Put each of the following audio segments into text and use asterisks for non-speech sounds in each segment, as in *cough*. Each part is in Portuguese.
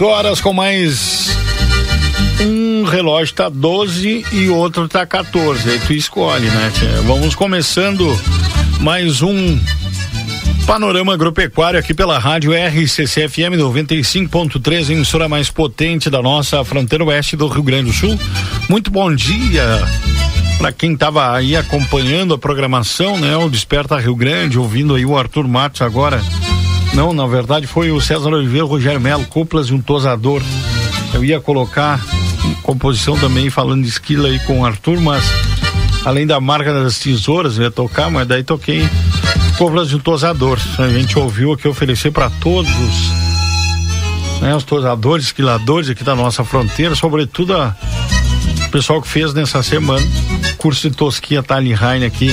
Horas com mais um relógio tá 12 e outro tá 14. Aí tu escolhe, né? Vamos começando mais um Panorama Agropecuário aqui pela rádio RCCFM 95.3, emissora mais potente da nossa fronteira oeste do Rio Grande do Sul. Muito bom dia para quem estava aí acompanhando a programação, né? O Desperta Rio Grande, ouvindo aí o Arthur Matos agora não, na verdade foi o César Oliveira, Rogério Melo, cúpulas e um tosador. Eu ia colocar composição também falando de esquila aí com o Arthur, mas além da marca das tesouras, eu ia tocar, mas daí toquei cúpulas e um tosador. A gente ouviu aqui oferecer para todos os, né, os tosadores, esquiladores aqui da nossa fronteira, sobretudo a, o pessoal que fez nessa semana curso de tosquia Tali Raine aqui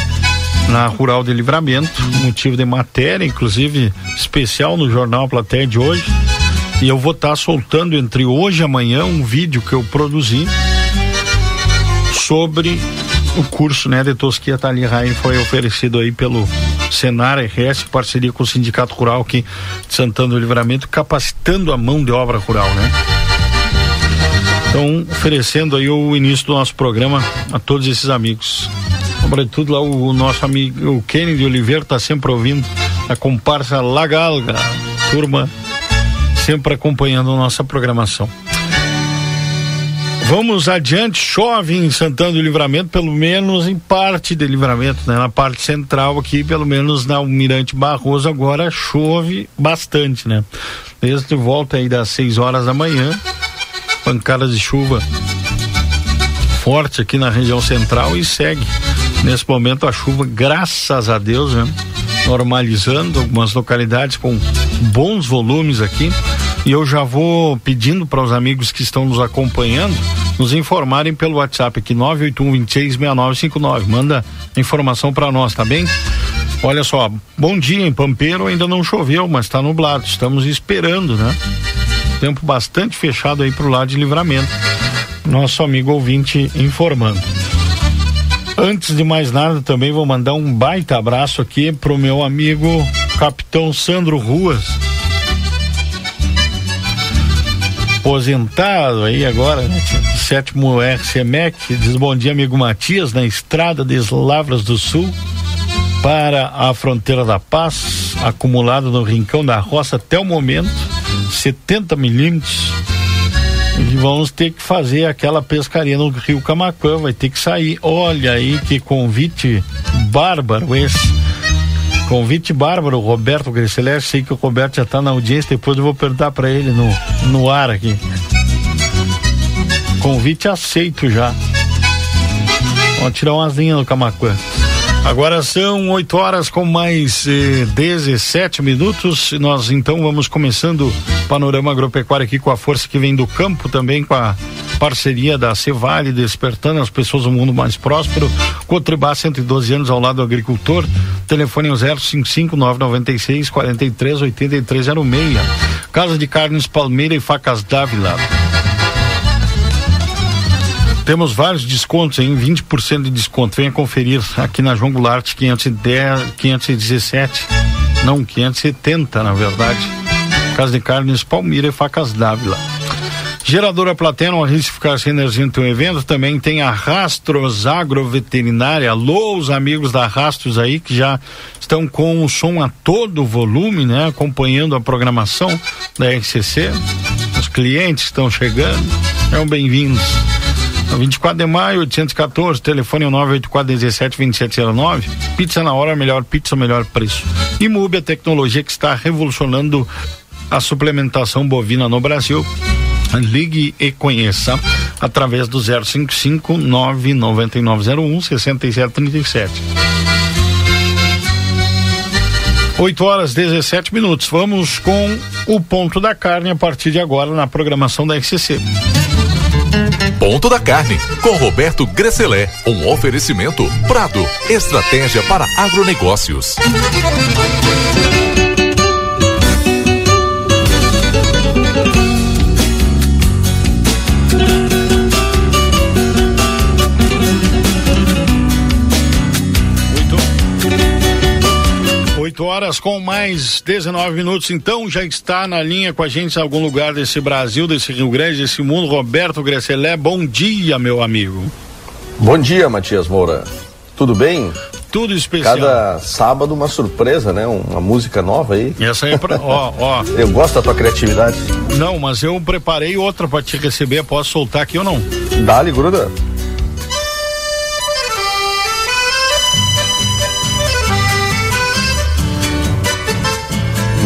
na Rural de Livramento, motivo de matéria, inclusive especial no jornal Platéia de hoje. E eu vou estar tá soltando entre hoje e amanhã um vídeo que eu produzi sobre o curso né, de Tosquia Tali Rain foi oferecido aí pelo Senar RS, parceria com o Sindicato Rural aqui de Santana do Livramento, capacitando a mão de obra rural, né? Então, oferecendo aí o início do nosso programa a todos esses amigos. Sobretudo lá o, o nosso amigo o Kennedy Oliveira está sempre ouvindo a comparsa Lagalga, turma sempre acompanhando a nossa programação. Vamos adiante, chove em Santana do Livramento, pelo menos em parte de Livramento, né? Na parte central aqui, pelo menos na Almirante Barroso, agora chove bastante, né? Desde volta aí das 6 horas da manhã, pancadas de chuva forte aqui na região central e segue Nesse momento a chuva, graças a Deus, né? normalizando algumas localidades com bons volumes aqui. E eu já vou pedindo para os amigos que estão nos acompanhando nos informarem pelo WhatsApp aqui 981 Manda informação para nós, tá bem? Olha só, bom dia em Pampeiro, ainda não choveu, mas está nublado. Estamos esperando, né? Tempo bastante fechado aí pro lado de livramento. Nosso amigo ouvinte informando. Antes de mais nada, também vou mandar um baita abraço aqui pro meu amigo Capitão Sandro Ruas. Aposentado aí agora, né? sétimo RCMEC, diz bom dia, amigo Matias, na estrada de Lavras do Sul para a fronteira da paz, acumulado no rincão da roça até o momento, 70 milímetros e vamos ter que fazer aquela pescaria no Rio Camacuã, vai ter que sair. Olha aí que convite bárbaro esse. Convite bárbaro, Roberto Greceleste. Sei que o Roberto já está na audiência, depois eu vou perguntar para ele no, no ar aqui. Convite aceito já. Vamos tirar umas linhas no Camacuã. Agora são 8 horas com mais eh, 17 minutos. Nós então vamos começando o panorama agropecuário aqui com a força que vem do campo, também com a parceria da Cevale, despertando as pessoas do mundo mais próspero. Cotribá, 112 anos ao lado do agricultor. Telefone 055 996 43 8306. Casa de Carnes Palmeira e Facas Dávila. Temos vários descontos em 20% de desconto. Venha conferir aqui na João Goulart 510, 517, não 570 na verdade. Casa de Carnes Palmira e Facas Dávila. Geradora Platina, um risco ficar sem energia no teu evento. Também tem a Rastros Agroveterinária. Alô, os amigos da Rastros aí que já estão com o som a todo volume, né? Acompanhando a programação da RCC. Os clientes estão chegando. Sejam bem-vindos. 24 de maio, 814, telefone 984-17-2709. Pizza na hora, melhor pizza, melhor preço. E Mubi, a tecnologia que está revolucionando a suplementação bovina no Brasil. Ligue e conheça através do 055 99901 6737. 8 horas 17 minutos. Vamos com o ponto da carne a partir de agora na programação da RCC. Ponto da Carne, com Roberto Gresselé. Um oferecimento Prado, estratégia para agronegócios. Horas com mais 19 minutos. Então já está na linha com a gente em algum lugar desse Brasil, desse Rio Grande, desse mundo. Roberto Gresselé, bom dia, meu amigo. Bom dia, Matias Moura. Tudo bem? Tudo especial. Cada sábado uma surpresa, né? Uma música nova aí. Essa aí é pra, ó, *laughs* ó. Eu gosto da tua criatividade. Não, mas eu preparei outra para te receber. Posso soltar aqui ou não? Dá-lhe, gruda.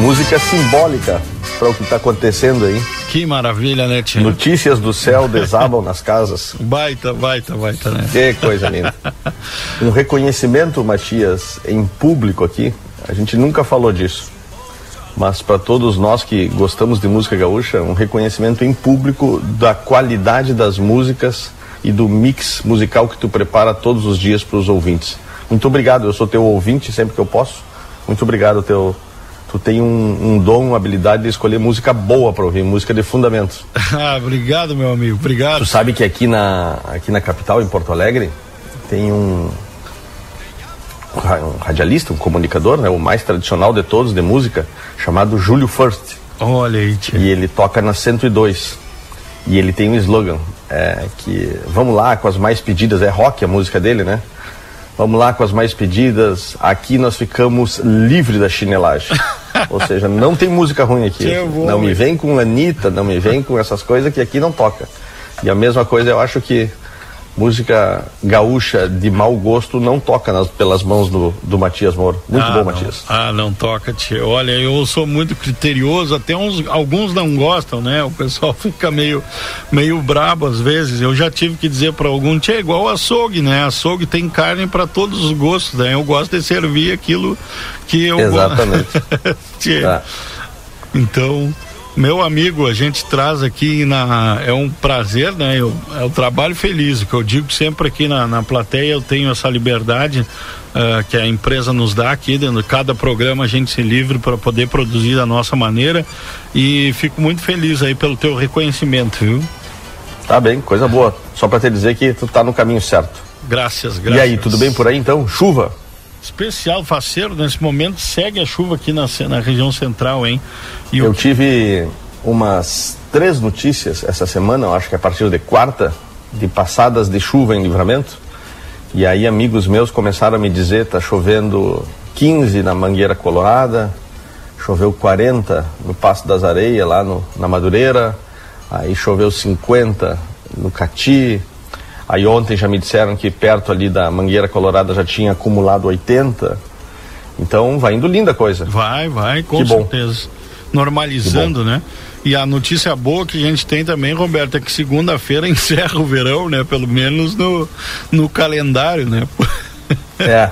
Música simbólica para o que está acontecendo aí. Que maravilha, né, Tia? Notícias do céu desabam nas casas. *laughs* Baita, baita, baita, né? Que coisa linda. *laughs* um reconhecimento, Matias, em público aqui. A gente nunca falou disso. Mas para todos nós que gostamos de música gaúcha, um reconhecimento em público da qualidade das músicas e do mix musical que tu prepara todos os dias para os ouvintes. Muito obrigado, eu sou teu ouvinte sempre que eu posso. Muito obrigado teu tu tem um, um dom, uma habilidade de escolher música boa para ouvir, música de fundamentos. *laughs* ah, obrigado, meu amigo, obrigado. Tu sabe que aqui na, aqui na capital, em Porto Alegre, tem um, um radialista, um comunicador, né, o mais tradicional de todos de música, chamado Júlio First. Olha aí, tia. E ele toca na 102. E ele tem um slogan, é, que vamos lá com as mais pedidas, é rock a música dele, né? Vamos lá com as mais pedidas. Aqui nós ficamos livre da chinelagem. *laughs* Ou seja, não tem música ruim aqui. não me vem com Anitta, não me vem com essas coisas que aqui não toca. E a mesma coisa eu acho que música gaúcha de mau gosto não toca nas, pelas mãos do, do Matias Moro. Muito ah, bom, não. Matias. Ah, não toca, tia. Olha, eu sou muito criterioso, até uns, alguns não gostam, né? O pessoal *laughs* fica meio, meio brabo às vezes. Eu já tive que dizer para algum, tia, é igual açougue, né? Açougue tem carne para todos os gostos, né? Eu gosto de servir aquilo que eu Exatamente. *laughs* tia. Ah. Então, meu amigo, a gente traz aqui na. É um prazer, né? Eu, é o trabalho feliz. O que eu digo sempre aqui na, na plateia, eu tenho essa liberdade uh, que a empresa nos dá aqui. Dentro de cada programa a gente se livre para poder produzir da nossa maneira. E fico muito feliz aí pelo teu reconhecimento, viu? Tá bem, coisa boa. Só para te dizer que tu tá no caminho certo. Graças, graças. E aí, tudo bem por aí então? Chuva? Especial faceiro nesse momento segue a chuva aqui na, na região central, hein? E eu o... tive umas três notícias essa semana, eu acho que a partir de quarta, de passadas de chuva em livramento. E aí amigos meus começaram a me dizer, tá chovendo 15 na Mangueira Colorada, choveu 40 no Passo das Areias, lá no, na Madureira, aí choveu 50 no Cati, Aí ontem já me disseram que perto ali da Mangueira Colorada já tinha acumulado 80. Então vai indo linda a coisa. Vai, vai, com que certeza. Bom. Normalizando, né? E a notícia boa que a gente tem também, Roberto, é que segunda-feira *laughs* encerra o verão, né? Pelo menos no, no calendário, né? *laughs* é,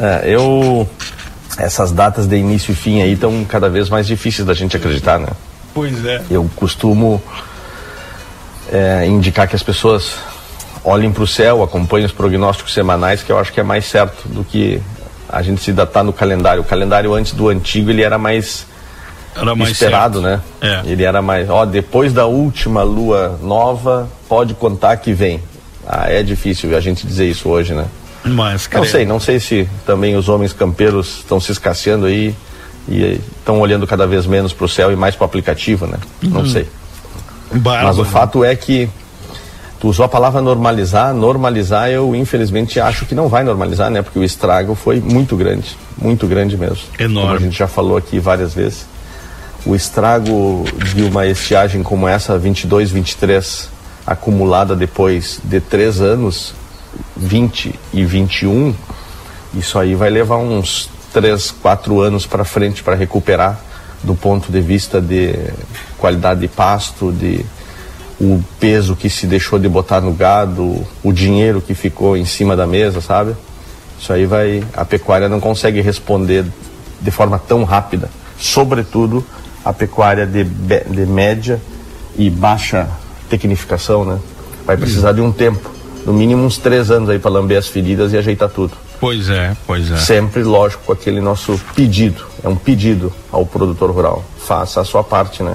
é, eu. Essas datas de início e fim aí estão cada vez mais difíceis da gente acreditar, né? Pois é. Eu costumo é, indicar que as pessoas olhem para o céu, acompanhem os prognósticos semanais, que eu acho que é mais certo do que a gente se datar no calendário. O calendário antes do antigo ele era mais, era mais esperado, certo. né? É. Ele era mais, ó, depois da última lua nova, pode contar que vem. Ah, é difícil a gente dizer isso hoje, né? Mas, não sei, não sei se também os homens campeiros estão se escasseando aí e estão olhando cada vez menos para o céu e mais para o aplicativo, né? Uhum. Não sei. Bárbaro. Mas o fato é que Tu usou a palavra normalizar. Normalizar, eu infelizmente acho que não vai normalizar, né? Porque o estrago foi muito grande, muito grande mesmo. Enorme. Como a gente já falou aqui várias vezes. O estrago de uma estiagem como essa, 22, 23, acumulada depois de três anos, 20 e 21, isso aí vai levar uns três, quatro anos para frente para recuperar do ponto de vista de qualidade de pasto, de o peso que se deixou de botar no gado, o dinheiro que ficou em cima da mesa, sabe? Isso aí vai. A pecuária não consegue responder de forma tão rápida. Sobretudo a pecuária de, de média e baixa tecnificação, né? Vai precisar de um tempo, no mínimo uns três anos aí para lamber as feridas e ajeitar tudo. Pois é, pois é. Sempre, lógico, com aquele nosso pedido. É um pedido ao produtor rural. Faça a sua parte, né?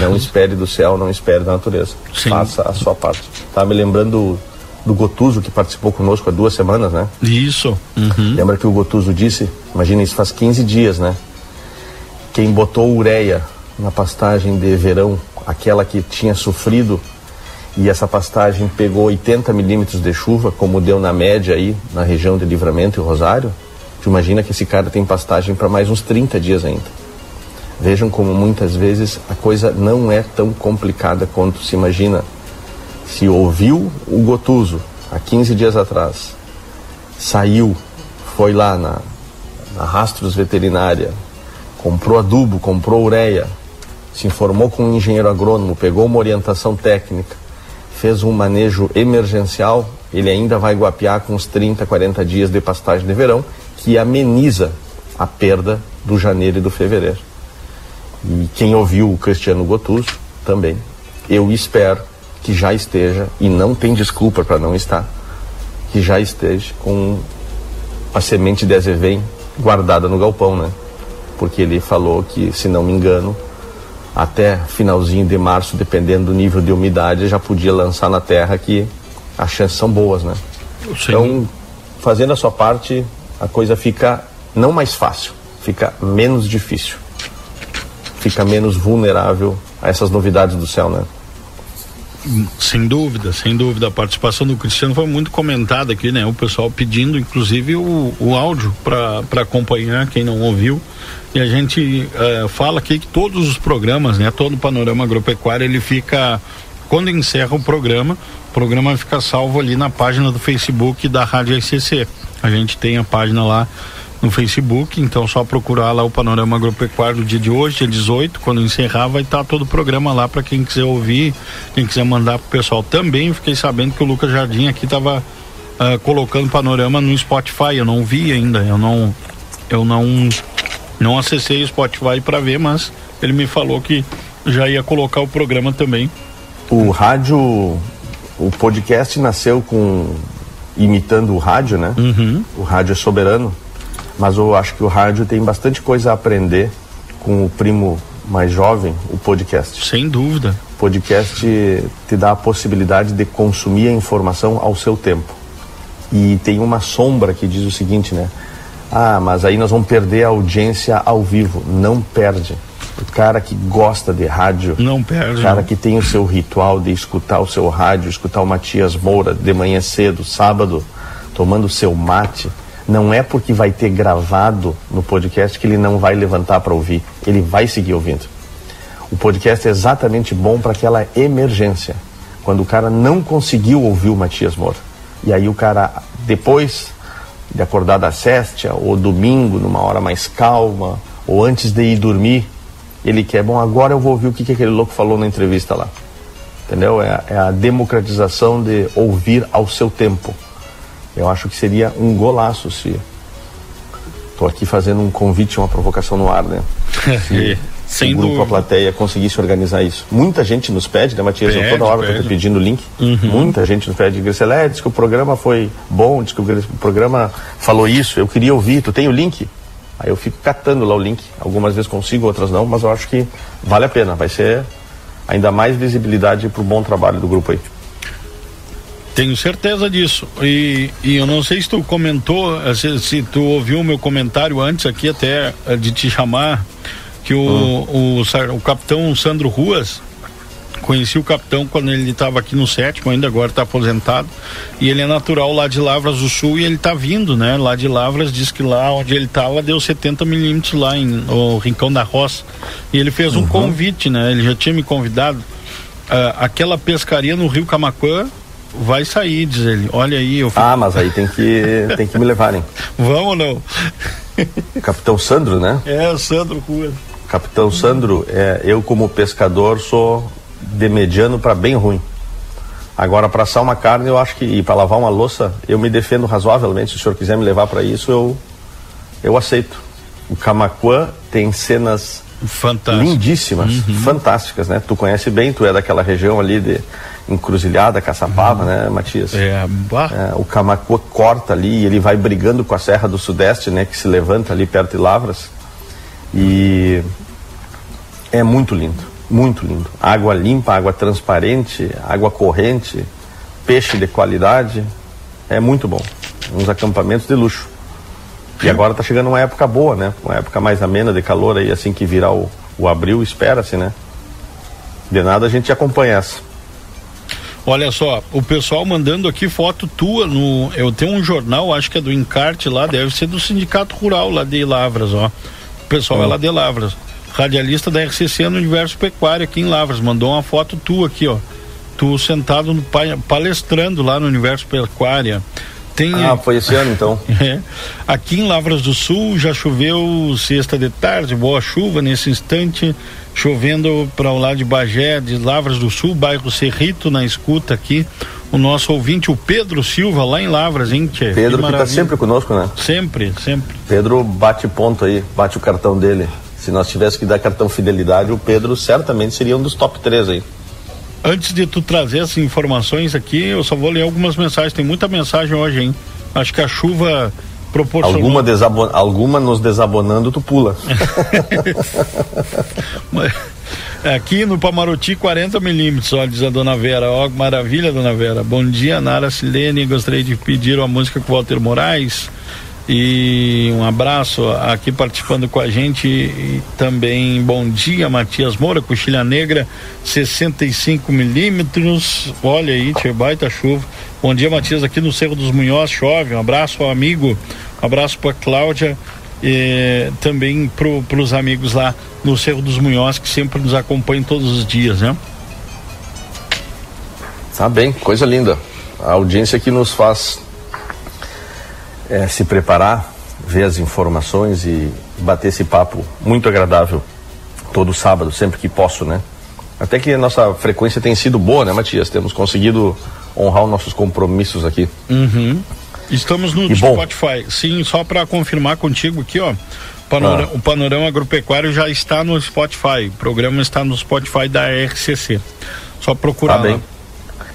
Não espere do céu, não espere da natureza. Sim. Faça a sua parte. Tá me lembrando do Gotuso, que participou conosco há duas semanas, né? Isso. Uhum. Lembra que o Gotuso disse? Imagina, isso faz 15 dias, né? Quem botou ureia na pastagem de verão, aquela que tinha sofrido, e essa pastagem pegou 80 milímetros de chuva, como deu na média aí na região de Livramento e Rosário, tu imagina que esse cara tem pastagem para mais uns 30 dias ainda. Vejam como muitas vezes a coisa não é tão complicada quanto se imagina se ouviu o Gotuso há 15 dias atrás, saiu, foi lá na, na Rastros Veterinária, comprou adubo, comprou ureia, se informou com um engenheiro agrônomo, pegou uma orientação técnica, fez um manejo emergencial, ele ainda vai guapear com uns 30, 40 dias de pastagem de verão, que ameniza a perda do janeiro e do fevereiro. E quem ouviu o Cristiano Gotuso também, eu espero que já esteja, e não tem desculpa para não estar, que já esteja com a semente de azevém guardada no galpão, né? Porque ele falou que, se não me engano, até finalzinho de março, dependendo do nível de umidade, já podia lançar na terra que as chances são boas, né? Sim. Então, fazendo a sua parte, a coisa fica não mais fácil, fica menos difícil, fica menos vulnerável a essas novidades do céu, né? Sem dúvida, sem dúvida. A participação do Cristiano foi muito comentada aqui, né? O pessoal pedindo, inclusive, o, o áudio para acompanhar, quem não ouviu. E a gente uh, fala aqui que todos os programas, né? Todo o panorama agropecuário, ele fica. Quando encerra o programa, o programa fica salvo ali na página do Facebook da Rádio SCC. A gente tem a página lá no Facebook, então só procurar lá o Panorama Agropecuário do dia de hoje, dia 18, quando encerrar vai estar tá todo o programa lá para quem quiser ouvir, quem quiser mandar pro pessoal também. Fiquei sabendo que o Lucas Jardim aqui estava uh, ah, colocando Panorama no Spotify, eu não vi ainda, eu não eu não não acessei o Spotify para ver, mas ele me falou que já ia colocar o programa também. O rádio, o podcast nasceu com imitando o rádio, né? Uhum. O rádio é soberano mas eu acho que o rádio tem bastante coisa a aprender com o primo mais jovem, o podcast. Sem dúvida. O podcast te dá a possibilidade de consumir a informação ao seu tempo. E tem uma sombra que diz o seguinte, né? Ah, mas aí nós vamos perder a audiência ao vivo. Não perde. O cara que gosta de rádio, não perde. O cara que tem o seu ritual de escutar o seu rádio, escutar o Matias Moura de manhã cedo, sábado, tomando o seu mate, não é porque vai ter gravado no podcast que ele não vai levantar para ouvir. Ele vai seguir ouvindo. O podcast é exatamente bom para aquela emergência, quando o cara não conseguiu ouvir o Matias Moura. E aí o cara, depois de acordar da céstia, ou domingo, numa hora mais calma, ou antes de ir dormir, ele quer, bom, agora eu vou ouvir o que, que aquele louco falou na entrevista lá. Entendeu? É, é a democratização de ouvir ao seu tempo. Eu acho que seria um golaço se. Estou aqui fazendo um convite, uma provocação no ar, né? *laughs* Se, Sem o grupo, a plateia conseguisse organizar isso. Muita gente nos pede, né, Matias? Pede, toda hora estou pedindo link. Uhum. Muita gente nos pede. Griselé, diz que o programa foi bom, diz que o programa falou isso, eu queria ouvir, tu tem o link? Aí eu fico catando lá o link. Algumas vezes consigo, outras não, mas eu acho que vale a pena. Vai ser ainda mais visibilidade para o bom trabalho do grupo aí. Tenho certeza disso. E, e eu não sei se tu comentou, eh, se, se tu ouviu o meu comentário antes aqui até eh, de te chamar, que o, hum. o, o, capitão Sandro Ruas, conheci o capitão quando ele estava aqui no sétimo, ainda agora está aposentado, e ele é natural lá de Lavras do Sul e ele está vindo, né? Lá de Lavras, diz que lá onde ele estava deu 70 milímetros lá em o Rincão da Roça. E ele fez um uhum. convite, né? Ele já tinha me convidado aquela pescaria no Rio Camacuã vai sair, diz ele. Olha aí, eu Ah, mas aí tem que tem que me levarem. *laughs* Vamos ou não? Capitão Sandro, né? É, Sandro Rua. Capitão Sandro, é, eu como pescador sou de mediano para bem ruim. Agora, para assar uma carne, eu acho que. E para lavar uma louça, eu me defendo razoavelmente. Se o senhor quiser me levar para isso, eu, eu aceito. O Camacuã tem cenas Fantástico. lindíssimas, uhum. fantásticas, né? Tu conhece bem, tu é daquela região ali de Encruzilhada, Caçapava, uhum. né, Matias? É, é, o Camacuã corta ali e ele vai brigando com a Serra do Sudeste, né? Que se levanta ali perto de Lavras. E é muito lindo muito lindo. Água limpa, água transparente, água corrente, peixe de qualidade. É muito bom. Uns acampamentos de luxo. E agora está chegando uma época boa, né? Uma época mais amena de calor aí, assim que virar o, o abril, espera-se, né? De nada a gente acompanha essa. Olha só, o pessoal mandando aqui foto tua no. Eu tenho um jornal, acho que é do Encarte lá, deve ser do Sindicato Rural lá de Lavras, ó. O pessoal é lá de Lavras radialista da RCC no Universo Pecuário aqui em Lavras. Mandou uma foto tua aqui, ó. Tu sentado no palestrando lá no Universo Pecuária. Tem, ah, foi esse ano então. *laughs* É. Aqui em Lavras do Sul já choveu sexta de tarde, boa chuva nesse instante, chovendo para o lado de Bagé, de Lavras do Sul, bairro Cerrito, na escuta aqui. O nosso ouvinte, o Pedro Silva, lá em Lavras, hein, tchê? Pedro que, que tá sempre conosco, né? Sempre, sempre. Pedro bate ponto aí, bate o cartão dele. Se nós tivéssemos que dar cartão fidelidade, o Pedro certamente seria um dos top 3 aí. Antes de tu trazer essas informações aqui, eu só vou ler algumas mensagens. Tem muita mensagem hoje, hein? Acho que a chuva proporcionou. Alguma, desabon... Alguma nos desabonando, tu pula. *laughs* Aqui no Pamaruti, 40 milímetros, olha, diz a dona Vera. Ó, maravilha, dona Vera. Bom dia, Nara Silene. Gostaria de pedir uma música com Walter Moraes. E um abraço aqui participando com a gente também bom dia, Matias Moura, Coxilha Negra, 65 milímetros. Olha aí, tia baita chuva. Bom dia, Matias, aqui no Cerro dos Munhoz, chove. Um abraço ao amigo, um abraço para Cláudia e também para os amigos lá no Cerro dos Munhoz que sempre nos acompanham todos os dias, né? Tá bem, coisa linda. A audiência que nos faz é, se preparar, ver as informações e bater esse papo muito agradável todo sábado, sempre que posso, né? Até que a nossa frequência tem sido boa, né, Matias? Temos conseguido honrar os nossos compromissos aqui. Uhum. Estamos no e Spotify. Bom. Sim, só para confirmar contigo aqui, ó. Panorama, ah. O Panorama Agropecuário já está no Spotify. O programa está no Spotify da RCC. Só procurar. Tá bem.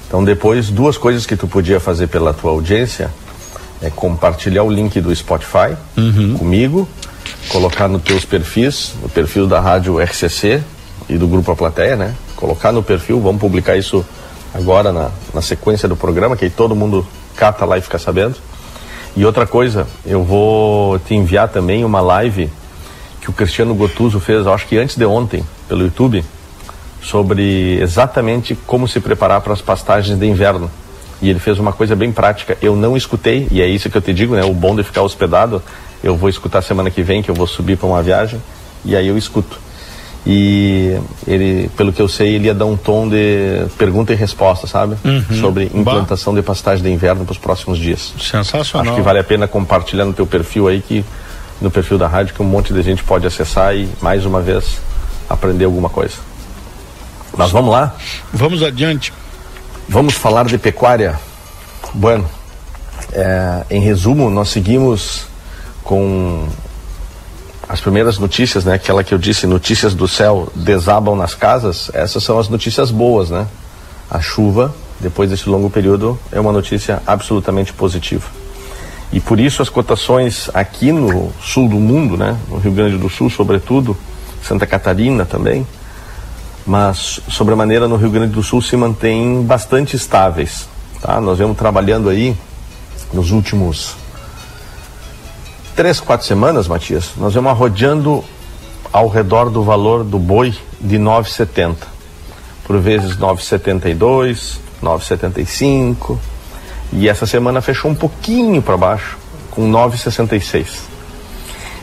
Então, depois, duas coisas que tu podia fazer pela tua audiência é compartilhar o link do Spotify uhum. comigo, colocar nos teus perfis, no perfil da rádio RCC e do Grupo A Plateia, né? Colocar no perfil, vamos publicar isso agora na, na sequência do programa, que aí todo mundo cata lá e fica sabendo. E outra coisa, eu vou te enviar também uma live que o Cristiano Gotuso fez, acho que antes de ontem, pelo YouTube, sobre exatamente como se preparar para as pastagens de inverno e ele fez uma coisa bem prática. Eu não escutei, e é isso que eu te digo, né? O bom de ficar hospedado, eu vou escutar semana que vem, que eu vou subir para uma viagem, e aí eu escuto. E ele, pelo que eu sei, ele ia dar um tom de pergunta e resposta, sabe? Uhum. Sobre implantação bah. de pastagem de inverno para os próximos dias. Sensacional. Acho que vale a pena compartilhar no teu perfil aí, que no perfil da rádio, que um monte de gente pode acessar e, mais uma vez, aprender alguma coisa. Nós vamos lá? Vamos adiante. Vamos falar de pecuária. Bueno, é, em resumo, nós seguimos com as primeiras notícias, né? Aquela que eu disse, notícias do céu desabam nas casas. Essas são as notícias boas, né? A chuva, depois desse longo período, é uma notícia absolutamente positiva. E por isso as cotações aqui no sul do mundo, né? No Rio Grande do Sul, sobretudo, Santa Catarina também, mas sobre a maneira no Rio Grande do Sul se mantêm bastante estáveis. Tá? Nós vemos trabalhando aí nos últimos três, quatro semanas, Matias, nós vemos rodeando ao redor do valor do boi de 9,70. Por vezes 9,72, 9,75. E essa semana fechou um pouquinho para baixo, com 9,66.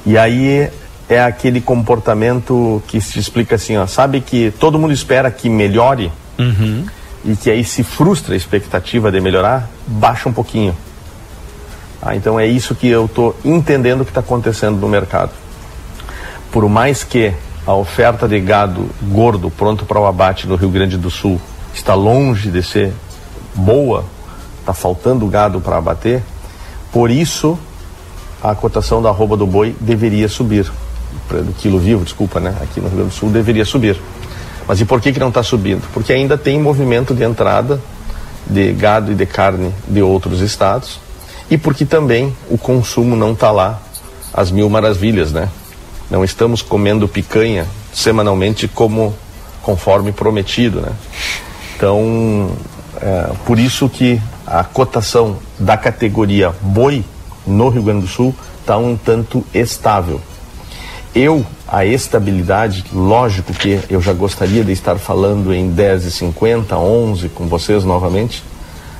E aí é aquele comportamento que se explica assim, ó, sabe que todo mundo espera que melhore Uhum. E que aí se frustra a expectativa de melhorar, baixa um pouquinho. Ah, então é isso que eu estou entendendo que está acontecendo no mercado. Por mais que a oferta de gado gordo pronto para o abate no Rio Grande do Sul está longe de ser boa, está faltando gado para abater, por isso a cotação da arroba do boi deveria subir. Do quilo vivo, desculpa, né? Aqui no Rio Grande do Sul deveria subir. Mas e por que, que não está subindo? Porque ainda tem movimento de entrada de gado e de carne de outros estados e porque também o consumo não está lá às mil maravilhas, né? Não estamos comendo picanha semanalmente como conforme prometido, né? Então, é, por isso que a cotação da categoria boi no Rio Grande do Sul está um tanto estável. Eu, a estabilidade, lógico que eu já gostaria de estar falando em 10,50, 11 com vocês novamente,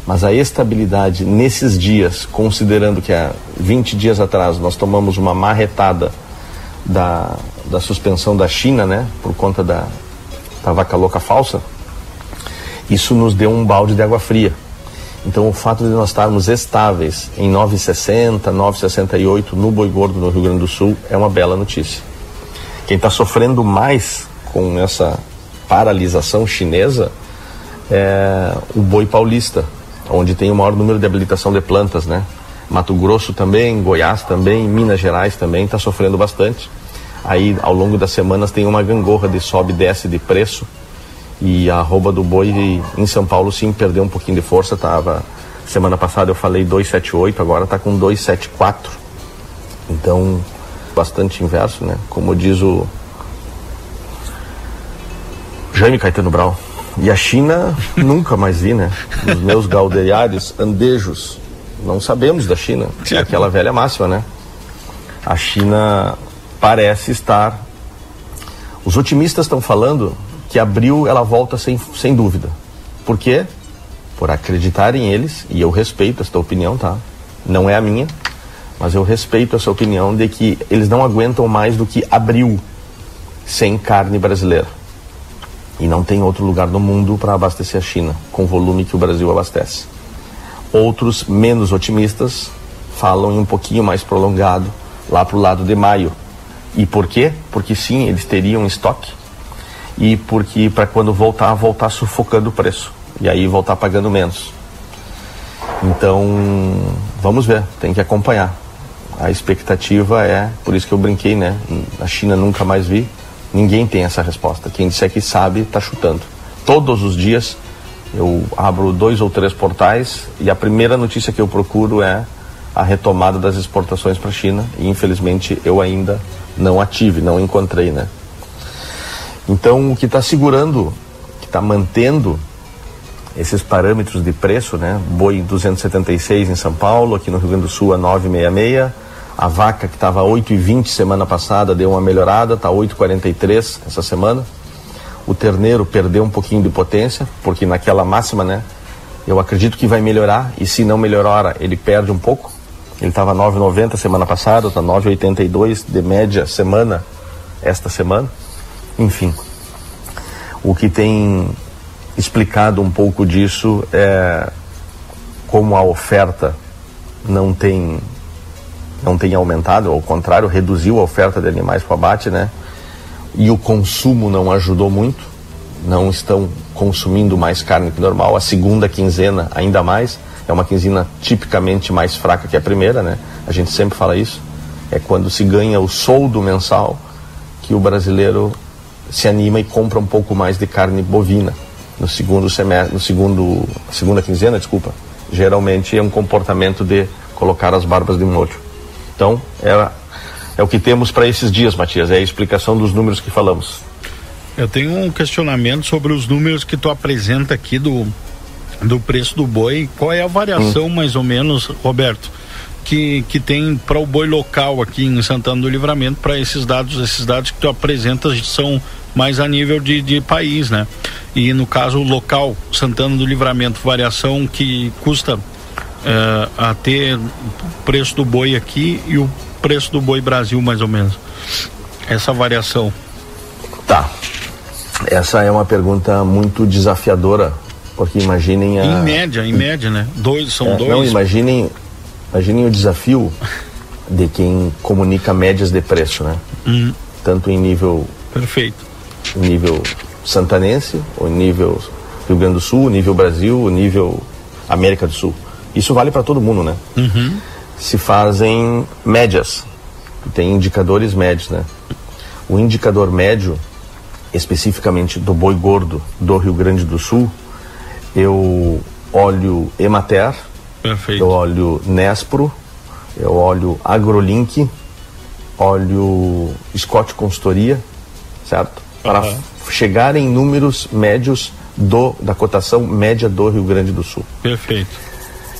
mas a estabilidade nesses dias, considerando que há 20 dias atrás nós tomamos uma marretada da, da suspensão da China, né, por conta da, da vaca louca falsa, isso nos deu um balde de água fria. Então, o fato de nós estarmos estáveis em 9,60, 9,68 no boi gordo no Rio Grande do Sul é uma bela notícia. Quem está sofrendo mais com essa paralisação chinesa é o boi paulista, onde tem o maior número de habilitação de plantas, né? Mato Grosso também, Goiás também, Minas Gerais também está sofrendo bastante. Aí ao longo das semanas tem uma gangorra de sobe e desce de preço e a arroba do boi em São Paulo sim perdeu um pouquinho de força, tava semana passada eu falei 278, agora está com 274. Então, bastante inverso, né? Como diz o Jaime Caetano Brau, e a China *laughs* nunca mais vi, né? Os meus galdeiares, andejos, não sabemos da China. *laughs* É aquela velha máxima, né? A China parece estar. Os otimistas estão falando que abril ela volta sem, sem dúvida. Por quê? Por acreditarem eles, e eu respeito esta opinião, tá? Não é a minha, mas eu respeito essa opinião de que eles não aguentam mais do que abril sem carne brasileira. E não tem outro lugar no mundo para abastecer a China com o volume que o Brasil abastece. Outros, menos otimistas, falam em um pouquinho mais prolongado, lá para o lado de maio. E por quê? Porque sim, eles teriam estoque. E porque para quando voltar, voltar sufocando o preço. E aí voltar pagando menos. Então, vamos ver, tem que acompanhar. A expectativa é, por isso que eu brinquei, né? A China nunca mais vi Ninguém tem essa resposta. Quem disser que sabe, está chutando. Todos os dias eu abro dois ou três portais e a primeira notícia que eu procuro é a retomada das exportações para a China e infelizmente eu ainda não a tive, não encontrei, né? Então o que está segurando, que está mantendo esses parâmetros de preço, né? Boi 276 em São Paulo, aqui no Rio Grande do Sul a 966 a vaca que estava 8,20 semana passada deu uma melhorada, está 8,43 essa semana. O terneiro perdeu um pouquinho de potência, porque naquela máxima, né? Eu acredito que vai melhorar e se não melhorar, ele perde um pouco. Ele estava 9,90 semana passada, está 9,82 de média semana esta semana. Enfim, o que tem explicado um pouco disso é como a oferta não tem não tem aumentado, ao contrário, reduziu a oferta de animais para abate, né? E o consumo não ajudou muito, não estão consumindo mais carne que normal. A segunda quinzena, ainda mais, é uma quinzena tipicamente mais fraca que a primeira, né? A gente sempre fala isso. É quando se ganha o soldo mensal que o brasileiro se anima e compra um pouco mais de carne bovina no segundo semestre, no segundo, segunda quinzena, desculpa. Geralmente é um comportamento de colocar as barbas de molho. Então, é, é o que temos para esses dias, Matias, é a explicação dos números que falamos. Eu tenho um questionamento sobre os números que tu apresenta aqui do, do preço do boi. Qual é a variação, hum. mais ou menos, Roberto, que, que tem para o boi local aqui em Santana do Livramento, para esses dados, esses dados que tu apresentas são mais a nível de, de país, né? E no caso local, Santana do Livramento, variação que custa uh, a ter o preço do boi aqui e o preço do boi Brasil, mais ou menos. Essa variação. Tá. Essa é uma pergunta muito desafiadora, porque imaginem a... Em média, em média, né? Dois, são é, dois. Não, imaginem, imaginem o desafio de quem comunica médias de preço, né? Uhum. Tanto em nível... Perfeito. Nível santanense, ou nível Rio Grande do Sul, nível Brasil, nível América do Sul. Isso vale para todo mundo, né? Uhum. Se fazem médias, tem indicadores médios, né? O indicador médio, especificamente do boi gordo do Rio Grande do Sul, eu olho Emater, Perfeito. eu olho Nespro, eu olho AgroLink, olho Scott Consultoria, certo? Para Uhum. chegar em números médios do, da cotação média do Rio Grande do Sul. Perfeito.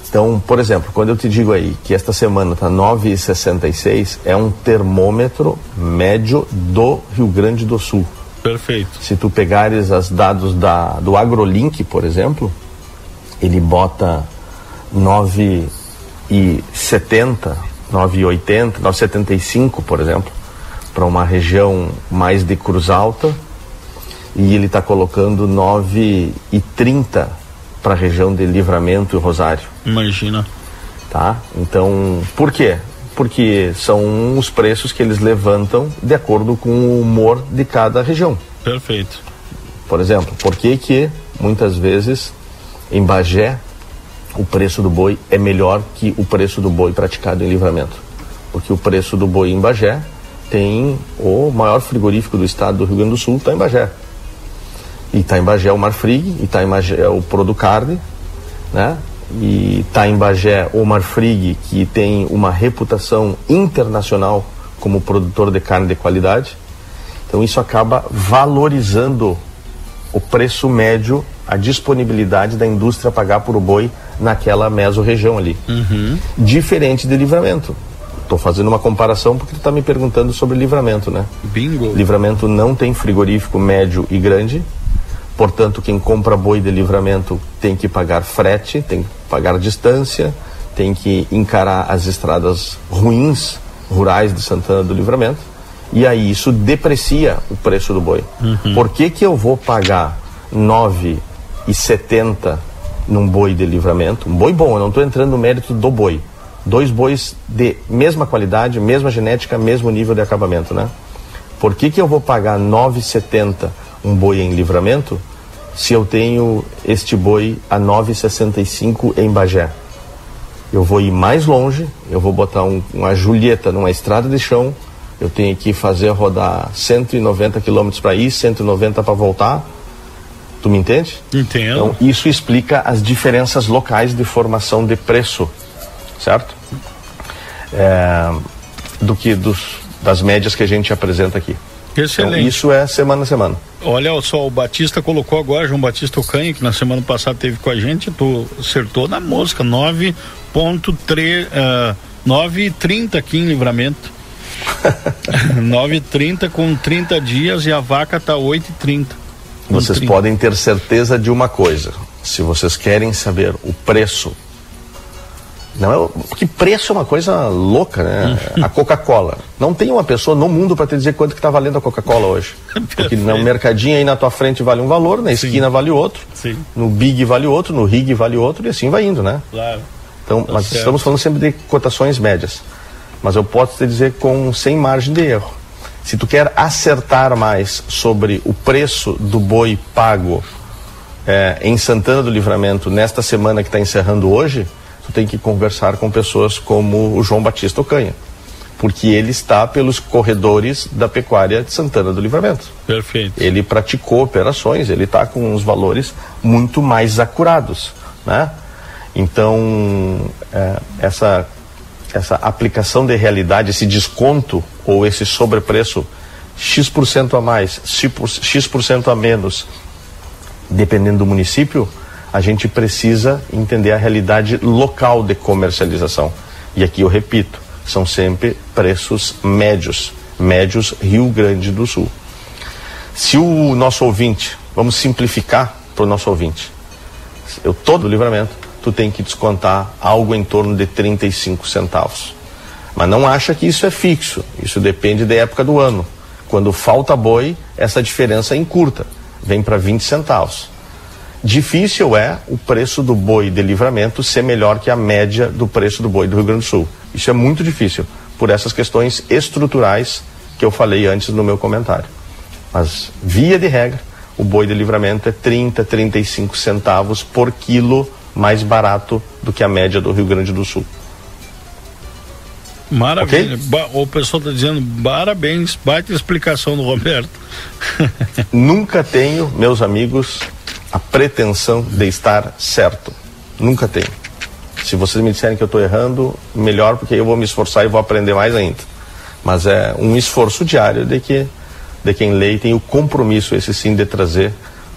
Então, por exemplo, quando eu te digo aí que esta semana está 9,66, é um termômetro médio do Rio Grande do Sul. Perfeito. Se tu pegares os dados da, do AgroLink, por exemplo, ele bota 9,70, 9,80, 9,75, por exemplo, para uma região mais de Cruz Alta, e ele está colocando 9,30 para a região de Livramento e Rosário Imagina. tá? Então, por quê? Porque são os preços que eles levantam de acordo com o humor de cada região. Perfeito. Por exemplo, por que que muitas vezes em Bagé o preço do boi é melhor que o preço do boi praticado em Livramento? Porque o preço do boi em Bagé tem o maior frigorífico do estado do Rio Grande do Sul, está em Bagé. E está em Bagé o Marfrig, e está em Bagé o Producarne, né? E está em Bagé o Marfrig, que tem uma reputação internacional como produtor de carne de qualidade. Então isso acaba valorizando o preço médio, a disponibilidade da indústria pagar por o boi naquela mesorregião ali. Diferente de livramento. Estou fazendo uma comparação porque tu está me perguntando sobre livramento, né? Bingo. Livramento não tem frigorífico médio e grande, portanto, quem compra boi de livramento tem que pagar frete, tem que pagar distância, tem que encarar as estradas ruins rurais de Santana do Livramento, e aí isso deprecia o preço do boi. Por que, que eu vou pagar R$ 9,70 num boi de livramento? Um boi bom, eu não estou entrando no mérito do boi. Dois bois de mesma qualidade, mesma genética, mesmo nível de acabamento, né? Por que, que eu vou pagar 9,70 um boi em livramento se eu tenho este boi a 9,65 em Bagé? Eu vou ir mais longe, eu vou botar um- uma Julieta numa estrada de chão, eu tenho que fazer rodar 190 km para ir, 190 para voltar. Tu me entende? Entendo. Então, isso explica as diferenças locais de formação de preço, certo? É, do que dos, das médias que a gente apresenta aqui. Então, Excelente. isso é semana a semana. Olha só, o Batista colocou agora, João Batista Ocanha, que na semana passada teve com a gente, tu acertou na mosca, 9.3, uh, 9,30 aqui em livramento. *laughs* *laughs* 9,30 com 30 dias e a vaca tá 8,30. Vocês 30. podem ter certeza de uma coisa: se vocês querem saber o preço, não é o- porque preço é uma coisa louca, né? A Coca-Cola. Não tem uma pessoa no mundo para te dizer quanto que está valendo a Coca-Cola hoje. *laughs* Porque no mercadinho aí na tua frente vale um valor, na esquina vale outro, Sim. no Big vale outro, no Rig vale outro e assim vai indo, né? Claro. Então, Tá mas certo. estamos falando sempre de cotações médias. Mas eu posso te dizer com sem margem de erro. Se tu quer acertar mais sobre o preço do boi pago eh, em Santana do Livramento nesta semana que está encerrando hoje, tu tem que conversar com pessoas como o João Batista Ocanha. Porque ele está pelos corredores da pecuária de Santana do Livramento. Perfeito. Ele praticou operações, ele está com uns valores muito mais acurados, né? Então, é, essa, essa aplicação de realidade, esse desconto ou esse sobrepreço, X% a mais, X% a menos, dependendo do município, a gente precisa entender a realidade local de comercialização. E aqui eu repito, são sempre preços médios, médios Rio Grande do Sul. Se o nosso ouvinte, vamos simplificar para o nosso ouvinte, eu todo livramento, tu tem que descontar algo em torno de 35 centavos. Mas não acha que isso é fixo, isso depende da época do ano. Quando falta boi, essa diferença encurta. vem para 20 centavos. Difícil é o preço do boi de livramento ser melhor que a média do preço do boi do Rio Grande do Sul. Isso é muito difícil, por essas questões estruturais que eu falei antes no meu comentário. Mas, via de regra, o boi de livramento é 30, 35 centavos por quilo mais barato do que a média do Rio Grande do Sul. Maravilha. Okay? O pessoal está dizendo parabéns, baita explicação do Roberto. *laughs* Nunca tenho, meus amigos, a pretensão de estar certo. Nunca tenho. Se vocês me disserem que eu estou errando, melhor, porque eu vou me esforçar e vou aprender mais ainda. Mas é um esforço diário de que de quem lê e tem o compromisso, esse sim, de trazer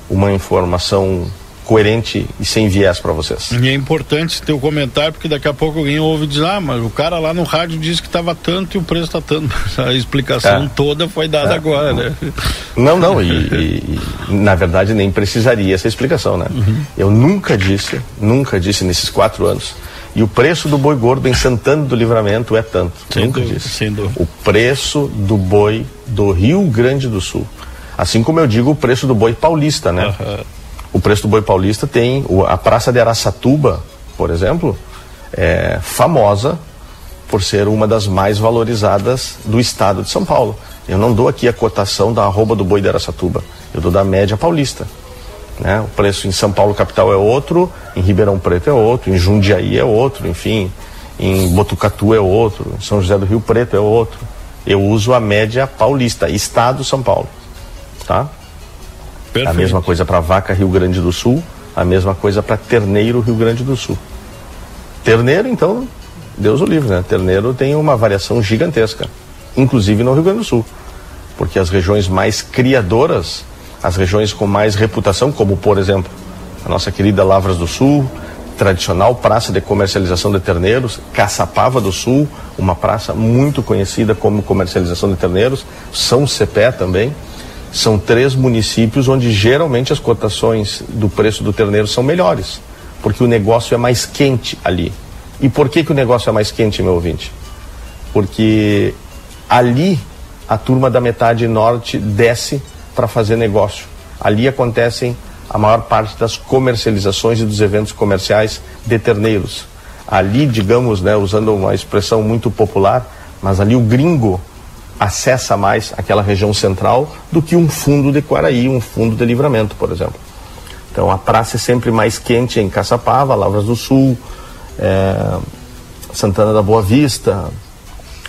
uma informação coerente e sem viés para vocês. E é importante ter o comentário, porque daqui a pouco alguém ouve dizer, ah, mas o cara lá no rádio disse que estava tanto e o preço está tanto. *laughs* A explicação é. toda foi dada é. agora, né? Não, não, e, e, e, na verdade nem precisaria essa explicação, né? Uhum. Eu nunca disse, nunca disse nesses quatro anos, e o preço do boi gordo em Santana do Livramento é tanto. Sem nunca dúvida, disse. Sem dúvida. O preço do boi do Rio Grande do Sul. Assim como eu digo o preço do boi paulista, né? Uhum o preço do boi paulista tem a Praça de Araçatuba, por exemplo, é famosa por ser uma das mais valorizadas do estado de São Paulo. Eu não dou aqui a cotação da arroba do boi de Araçatuba, eu dou da média paulista. Né? O preço em São Paulo capital é outro, em Ribeirão Preto é outro, em Jundiaí é outro, enfim, em Botucatu é outro, em São José do Rio Preto é outro. Eu uso a média paulista, estado São Paulo, tá? Perfeito. A mesma coisa para vaca Rio Grande do Sul, a mesma coisa para terneiro Rio Grande do Sul. Terneiro, então, Deus o livre, né? Terneiro tem uma variação gigantesca, inclusive no Rio Grande do Sul, porque as regiões mais criadoras, as regiões com mais reputação, como por exemplo a nossa querida Lavras do Sul, tradicional praça de comercialização de terneiros, Caçapava do Sul, uma praça muito conhecida como comercialização de terneiros, São Cepé também são três municípios onde geralmente as cotações do preço do terneiro são melhores, porque o negócio é mais quente ali. E por que, que o negócio é mais quente, meu ouvinte? Porque ali a turma da metade norte desce para fazer negócio. Ali acontecem a maior parte das comercializações e dos eventos comerciais de terneiros. Ali, digamos, né, usando uma expressão muito popular, mas ali o gringo acessa mais aquela região central do que um fundo de Quaraí, um fundo de livramento, por exemplo. Então a praça é sempre mais quente em Caçapava, Lavras do Sul, é, Santana da Boa Vista,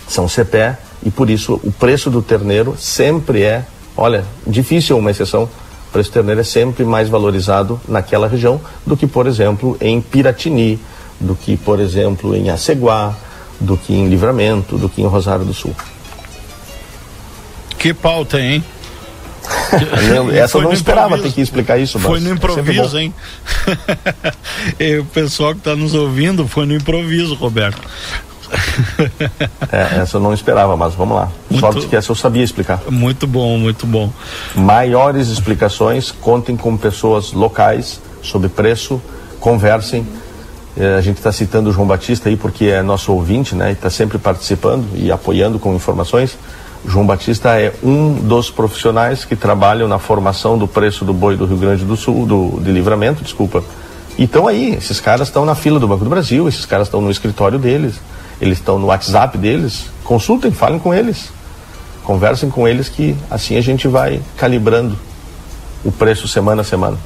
São Cepé, e por isso o preço do terneiro sempre é, olha, difícil uma exceção, o preço do terneiro é sempre mais valorizado naquela região do que, por exemplo, em Piratini, do que, por exemplo, em Aceguá, do que em Livramento, do que em Rosário do Sul. Que pauta, hein? *laughs* Essa eu não esperava ter que explicar isso. Foi no é improviso, hein? *laughs* e o pessoal que está nos ouvindo foi no improviso, Roberto. *laughs* é, essa eu não esperava, mas vamos lá. Muito, Sorte que essa eu sabia explicar. Muito bom, muito bom. Maiores explicações, contem com pessoas locais sobre preço, conversem. É, a gente está citando o João Batista aí porque é nosso ouvinte, né? Está sempre participando e apoiando com informações. João Batista é um dos profissionais que trabalham na formação do preço do boi do Rio Grande do Sul, do, de livramento, desculpa. E estão aí, esses caras estão na fila do Banco do Brasil, esses caras estão no escritório deles, eles estão no WhatsApp deles. Consultem, falem com eles. Conversem com eles que assim a gente vai calibrando o preço semana a semana.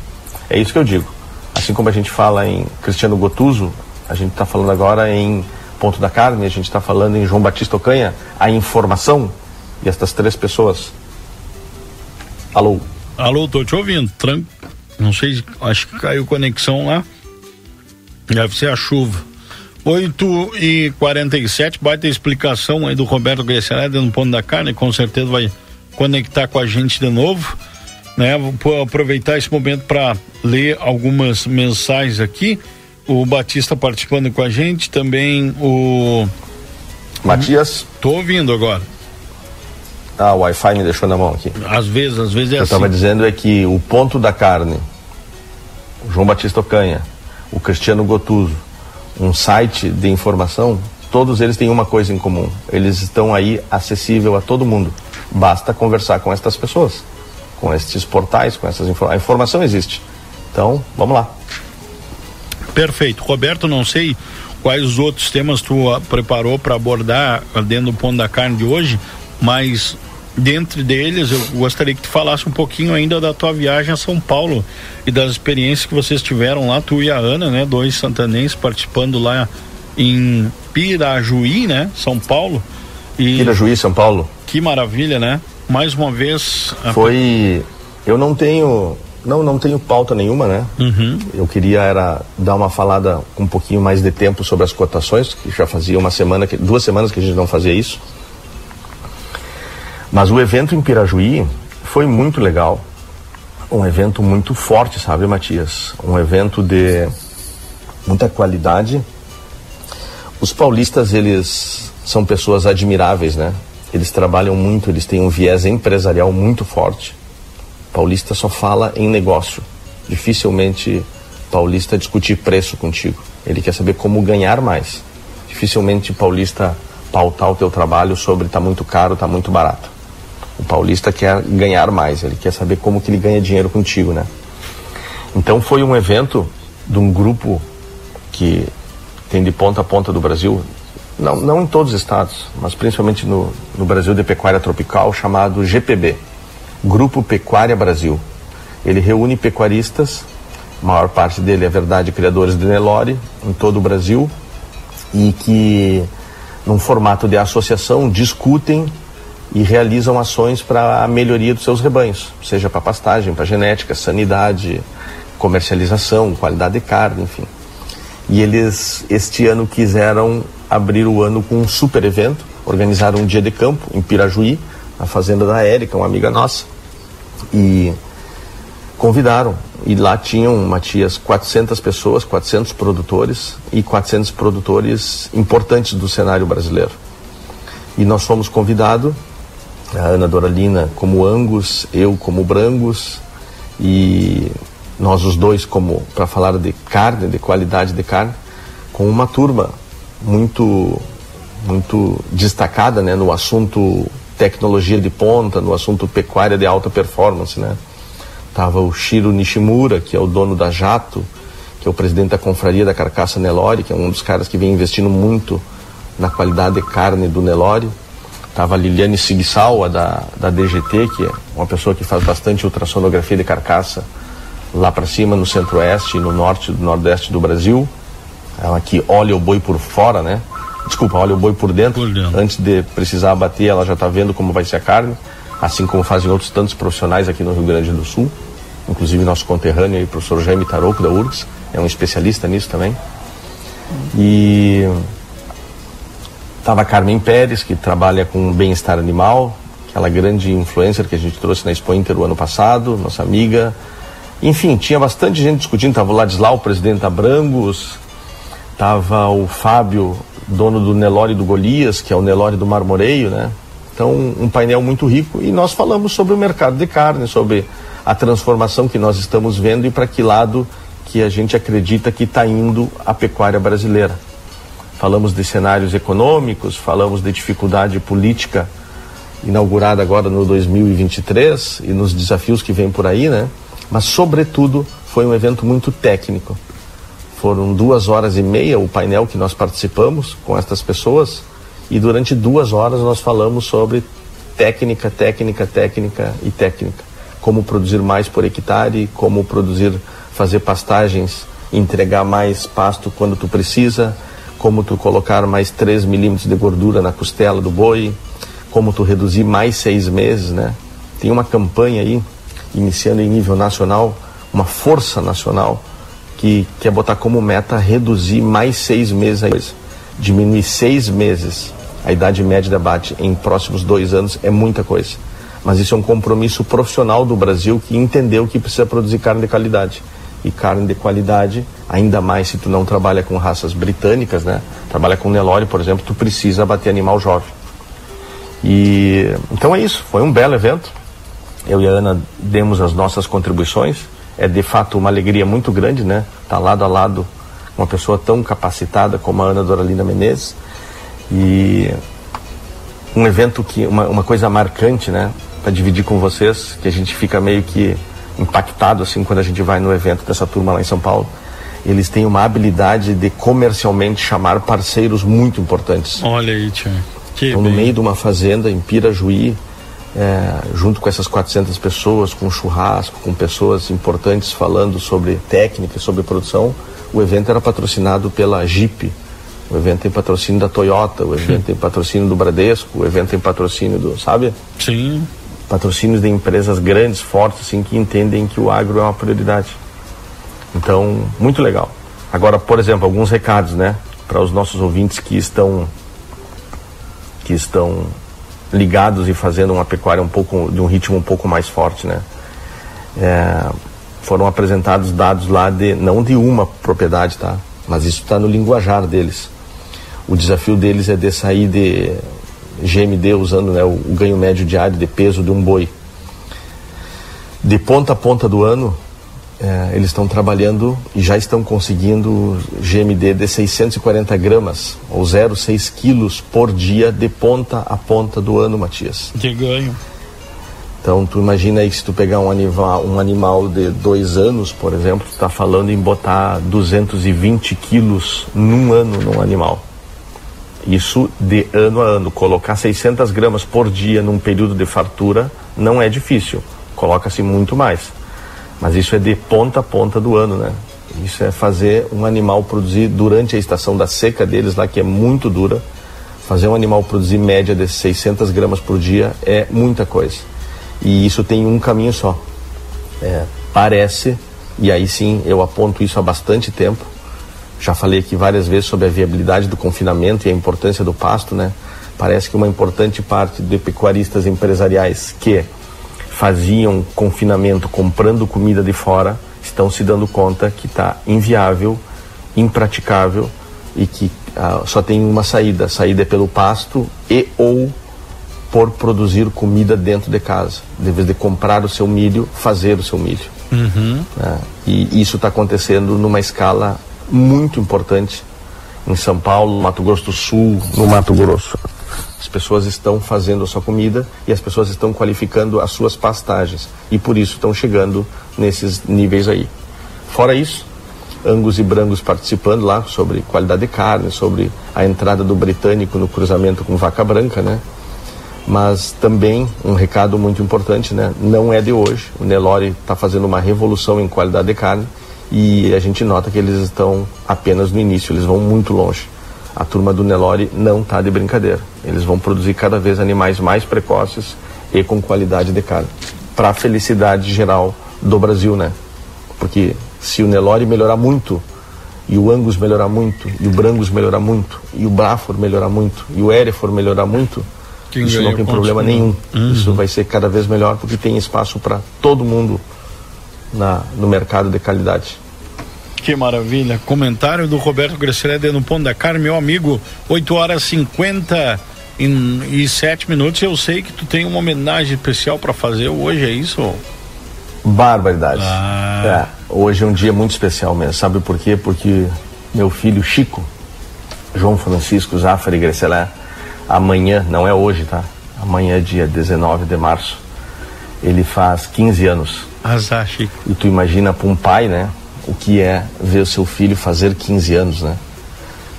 É isso que eu digo. Assim como a gente fala em Cristiano Gotuso, a gente está falando agora em Ponto da Carne, a gente está falando em João Batista Ocanha, a informação e estas três pessoas. Alô? Alô, tô te ouvindo. Tran... Não sei, acho que caiu conexão lá. Deve ser a chuva. 8 e 47 baita explicação aí do Roberto Gressereda no Ponto da Carne, com certeza vai conectar com a gente de novo. Né? Vou aproveitar esse momento para ler algumas mensagens aqui. O Batista participando com a gente, também o. Matias? Tô ouvindo agora. Ah, o Wi-Fi me deixou na mão aqui. Às vezes, às vezes é eu assim. Eu estava dizendo é que o ponto da carne, o João Batista Ocanha, o Cristiano Gotuso, um site de informação, todos eles têm uma coisa em comum. Eles estão aí acessível a todo mundo. Basta conversar com estas pessoas. com esses portais, com essas informações. A informação existe. Então, vamos lá. Perfeito. Roberto, não sei quais os outros temas tu uh, preparou para abordar dentro do ponto da carne de hoje, mas dentre deles eu gostaria que tu falasse um pouquinho ainda da tua viagem a São Paulo e das experiências que vocês tiveram lá, tu e a Ana, né, dois santanenses participando lá em Pirajuí, né, São Paulo. E Pirajuí, São Paulo. Que maravilha, né? Mais uma vez. Foi. Eu não tenho não, não tenho pauta nenhuma, né? Uhum. Eu queria era dar uma falada com um pouquinho mais de tempo sobre as cotações, que já fazia uma semana, que, duas semanas que a gente não fazia isso. Mas o evento em Pirajuí foi muito legal. Um evento muito forte, sabe, Matias? Um evento de muita qualidade. Os paulistas, eles são pessoas admiráveis, né? Eles trabalham muito, eles têm um viés empresarial muito forte Paulista só fala em negócio. Dificilmente paulista discutir preço contigo. Ele quer saber como ganhar mais. Dificilmente paulista pautar o teu trabalho sobre tá muito caro, tá muito barato. O paulista quer ganhar mais, ele quer saber como que ele ganha dinheiro contigo, né? Então foi um evento de um grupo que tem de ponta a ponta do Brasil, não, não em todos os estados, mas principalmente no, no Brasil de pecuária tropical, chamado GPB, Grupo Pecuária Brasil. Ele reúne pecuaristas, a maior parte dele é verdade, criadores de Nelore, em todo o Brasil, e que, num formato de associação, discutem e realizam ações para a melhoria dos seus rebanhos, seja para pastagem, para genética, sanidade, comercialização, qualidade de carne, enfim. E eles, este ano, quiseram abrir o ano com um super evento, organizaram um dia de campo em Pirajuí, na fazenda da Érica, uma amiga nossa, e convidaram. E lá tinham, Matias, 400 pessoas, 400 produtores e 400 produtores importantes do cenário brasileiro. E nós fomos convidados, a Ana Doralina como Angus, eu como Brangus, e nós os dois como para falar de carne, de qualidade de carne, com uma turma muito muito destacada né, no assunto tecnologia de ponta, no assunto pecuária de alta performance, né? Tava o Shiro Nishimura, que é o dono da Jato, que é o presidente da confraria da carcaça Nelore, que é um dos caras que vem investindo muito na qualidade de carne do Nelore. Tava a Liliane Sigsawa, da, da DGT, que é uma pessoa que faz bastante ultrassonografia de carcaça lá para cima, no centro-oeste e no norte do nordeste do Brasil. Ela que olha o boi por fora, né? Desculpa, olha o boi por dentro, por dentro. Antes de precisar abater, ela já está vendo como vai ser a carne, assim como fazem outros tantos profissionais aqui no Rio Grande do Sul. Inclusive nosso conterrâneo aí, o professor Jaime Tarouco da URGS, é um especialista nisso também. E estava a Carmen Pérez, que trabalha com bem-estar animal, aquela grande influencer que a gente trouxe na Expo Inter o ano passado, nossa amiga. Enfim, tinha bastante gente discutindo, estava o Ladislau, presidente da Brangos, estava o Fábio, dono do Nelore do Golias, que é o Nelore do Marmoreio, né? Então, um painel muito rico e nós falamos sobre o mercado de carne, sobre a transformação que nós estamos vendo e para que lado que a gente acredita que está indo a pecuária brasileira. Falamos de cenários econômicos, falamos de dificuldade política inaugurada agora no 2023 e nos desafios que vêm por aí, né? Mas, sobretudo, foi um evento muito técnico foram duas horas e meia o painel que nós participamos com estas pessoas e durante duas horas nós falamos sobre técnica, técnica, técnica e técnica. Como produzir mais por hectare, como produzir, fazer pastagens, entregar mais pasto quando tu precisa, como tu colocar mais 3 milímetros de gordura na costela do boi, como tu reduzir mais seis meses, né? Tem uma campanha aí, iniciando em nível nacional, uma força nacional, que quer botar como meta reduzir mais seis meses, diminuir seis meses a idade média de abate em próximos dois anos é muita coisa. Mas isso é um compromisso profissional do Brasil que entendeu que precisa produzir carne de qualidade. E carne de qualidade, ainda mais se tu não trabalha com raças britânicas, né? Trabalha com Nelore, por exemplo, tu precisa abater animal jovem. E então é isso, foi um belo evento. Eu e a Ana demos as nossas contribuições é de fato uma alegria muito grande, né? Tá lado a lado uma pessoa tão capacitada como a Ana Doralina Menezes e um evento que uma, uma coisa marcante, né? dividir com vocês, que a gente fica meio que impactado assim quando a gente vai no evento dessa turma lá em São Paulo. Eles têm uma habilidade de comercialmente chamar parceiros muito importantes. Olha aí. Que então, no meio de uma fazenda em Pirajuí, é, junto com essas 400 pessoas, com churrasco, com pessoas importantes falando sobre técnica, sobre produção, o evento era patrocinado pela Jeep, o evento tem patrocínio da Toyota, o evento *laughs* tem patrocínio do Bradesco, o evento tem patrocínio do, sabe? Sim. Patrocínios de empresas grandes, fortes, assim, que entendem que o agro é uma prioridade. Então, muito legal. Agora, por exemplo, alguns recados, né, para os nossos ouvintes que estão que estão ligados e fazendo uma pecuária um pouco de um ritmo um pouco mais forte, né? É, foram apresentados dados lá de não de uma propriedade, tá? Mas isso está no linguajar deles. O desafio deles é de sair de GMD usando né, o, ganho médio diário de peso de um boi. De ponta a ponta do ano, é, eles estão trabalhando e já estão conseguindo GMD de 640 gramas, ou 0,6 quilos por dia, de ponta a ponta do ano, Matias. Que ganho. Então, tu imagina aí que se tu pegar um animal, um animal de dois anos, por exemplo, tu está falando em botar 220 quilos num ano num animal. Isso de ano a ano. Colocar 600 gramas por dia num período de fartura não é difícil. Coloca-se muito mais. Mas isso é de ponta a ponta do ano, né? Isso é fazer um animal produzir durante a estação da seca deles lá, que é muito dura. Fazer um animal produzir média de 600 gramas por dia é muita coisa. E isso tem um caminho só. É, parece, e aí sim eu aponto isso há bastante tempo. Já falei aqui várias vezes sobre a viabilidade do confinamento e a importância do pasto, né? Parece que uma importante parte de pecuaristas empresariais que faziam confinamento comprando comida de fora estão se dando conta que está inviável, impraticável e que ah, só tem uma saída. A saída é pelo pasto e ou por produzir comida dentro de casa. De vez de comprar o seu milho, fazer o seu milho. Uhum. Né? E isso está acontecendo numa escala muito importante em São Paulo, Mato Grosso do Sul, no Mato Grosso. As pessoas estão fazendo a sua comida e as pessoas estão qualificando as suas pastagens e por isso estão chegando nesses níveis aí. Fora isso, Angus e Brangos participando lá sobre qualidade de carne, sobre a entrada do britânico no cruzamento com vaca branca, né? Mas também um recado muito importante, né? Não é de hoje. O Nelore está fazendo uma revolução em qualidade de carne e a gente nota que eles estão apenas no início, eles vão muito longe a turma do Nelore não está de brincadeira. Eles vão produzir cada vez animais mais precoces e com qualidade de carne. Para a felicidade geral do Brasil, né? Porque se o Nelore melhorar muito, e o Angus melhorar muito, e o Brangus melhorar muito, e o Brafor melhorar muito, e o Erefor melhorar muito, Quem isso não tem problema nenhum. Uhum. Isso vai ser cada vez melhor porque tem espaço para todo mundo na, no mercado de qualidade. Que maravilha. Comentário do Roberto Gresselede no Ponto da Carne, meu amigo, 8 horas 50 e 7 minutos. Eu sei que tu tem uma homenagem especial para fazer hoje, é isso? Barbaridade. Ah. É, hoje é um dia muito especial mesmo. Sabe por quê? Porque meu filho Chico, João Francisco Zafari Gresselé, amanhã, não é hoje, tá? Amanhã, dia 19 de março, ele faz 15 anos. Azar, Chico. E tu imagina para um pai, né? o que é ver o seu filho fazer 15 anos, né?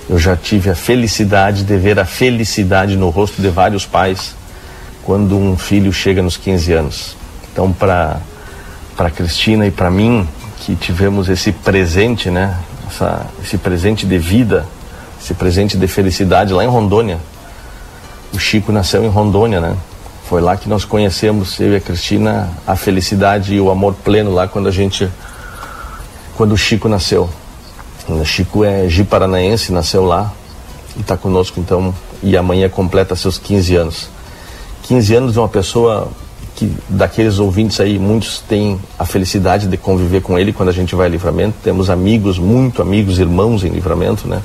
Eu já tive a felicidade de ver a felicidade no rosto de vários pais quando um filho chega nos 15 anos. Então, para para Cristina e para mim, que tivemos esse presente, né? Essa, esse presente de vida, esse presente de felicidade lá em Rondônia. O Chico nasceu em Rondônia, né? Foi lá que nós conhecemos, eu e a Cristina, a felicidade e o amor pleno lá quando a gente quando o Chico nasceu. O Chico é Gi Paranaense, nasceu lá e está conosco então, e amanhã completa seus 15 anos. 15 anos de uma pessoa que, daqueles ouvintes aí, muitos têm a felicidade de conviver com ele quando a gente vai a livramento. Temos amigos, muito amigos, irmãos em livramento, né?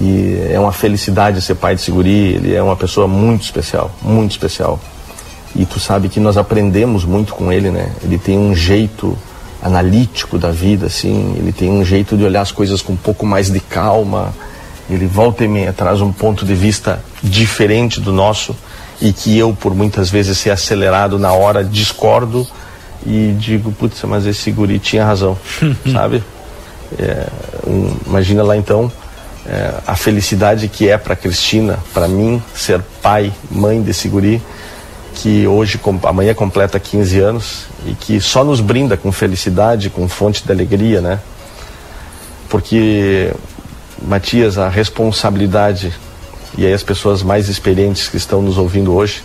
E é uma felicidade ser pai de Seguri, ele é uma pessoa muito especial, muito especial. E tu sabe que nós aprendemos muito com ele, né? Ele tem um jeito analítico da vida, assim. Ele tem um jeito de olhar as coisas com um pouco mais de calma. Ele volta e meia traz um ponto de vista diferente do nosso. e que eu, por muitas vezes ser acelerado na hora, discordo e digo, putz, mas esse guri tinha razão, *laughs* sabe? É, um, imagina lá então é, a felicidade que é para Cristina, para mim, ser pai, mãe desse guri, que hoje, amanhã completa 15 anos e que só nos brinda com felicidade, com fonte de alegria, né? Porque, Matias, a responsabilidade, e aí as pessoas mais experientes que estão nos ouvindo hoje,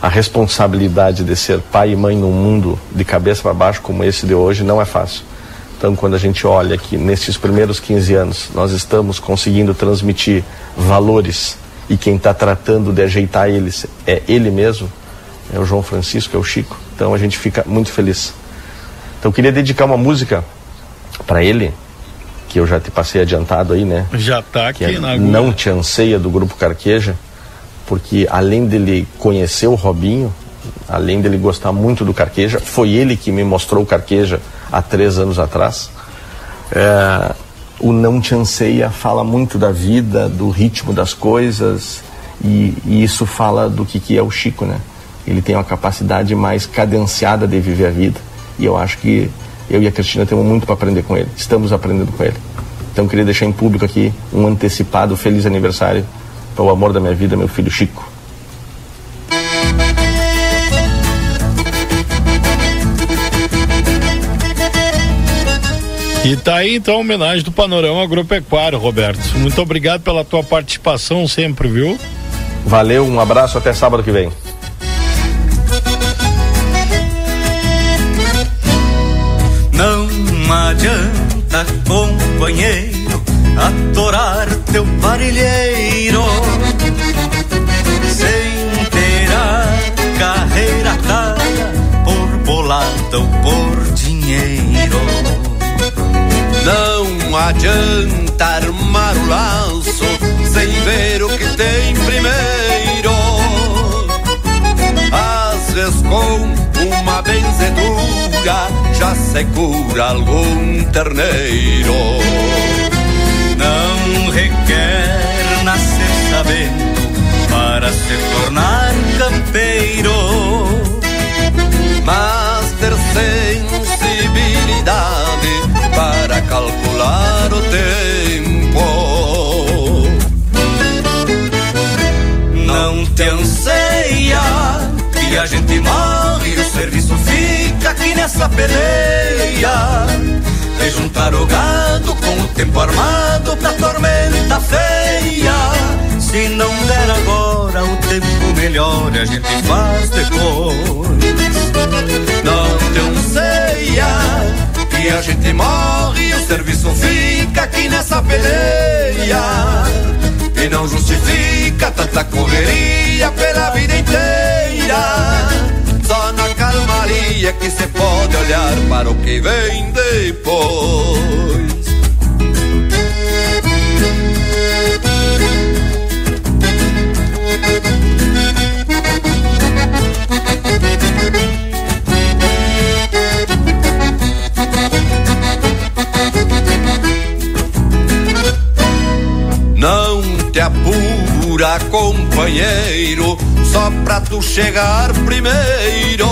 a responsabilidade de ser pai e mãe num mundo de cabeça para baixo como esse de hoje não é fácil. Então, quando a gente olha que nesses primeiros 15 anos nós estamos conseguindo transmitir valores e quem está tratando de ajeitar eles é ele mesmo, é o João Francisco, é o Chico. Então a gente fica muito feliz. Então eu queria dedicar uma música para ele, que eu já te passei adiantado aí, né? Já tá aqui é na Não Te Anseia, do Grupo Carqueja, porque além dele conhecer o Robinho, além dele gostar muito do Carqueja, foi ele que me mostrou o Carqueja há três anos atrás. É, o Não Te Anseia fala muito da vida, do ritmo das coisas, e, e isso fala do que, que é o Chico, né? Ele tem uma capacidade mais cadenciada de viver a vida, e eu acho que eu e a Cristina temos muito para aprender com ele, estamos aprendendo com ele. Então queria deixar em público aqui um antecipado feliz aniversário para o amor da minha vida, meu filho Chico. E tá aí então a homenagem do Panorama Agropecuário, Roberto. Muito obrigado pela tua participação sempre, viu? Valeu, um abraço, até sábado que vem. Não adianta, companheiro, atorar teu parilheiro sem ter a carreira atada por bolada ou por dinheiro. Não adianta armar o laço sem ver o que tem primeiro. Às vezes com uma benzedura já se cura algum terneiro. Não requer nascer sabendo para se tornar campeiro. Mas ter sensibilidade calcular o tempo. Não te anseia que a gente morre e o serviço fica aqui nessa peleia. De juntar o gado com o tempo armado pra tormenta feia. Se não der agora o tempo melhor, a gente faz depois. Não te anseia que a gente morre e o serviço fica aqui nessa peleia. E não justifica tanta correria pela vida inteira. Só na calmaria que se pode olhar para o que vem depois. Apura, companheiro, só pra tu chegar primeiro.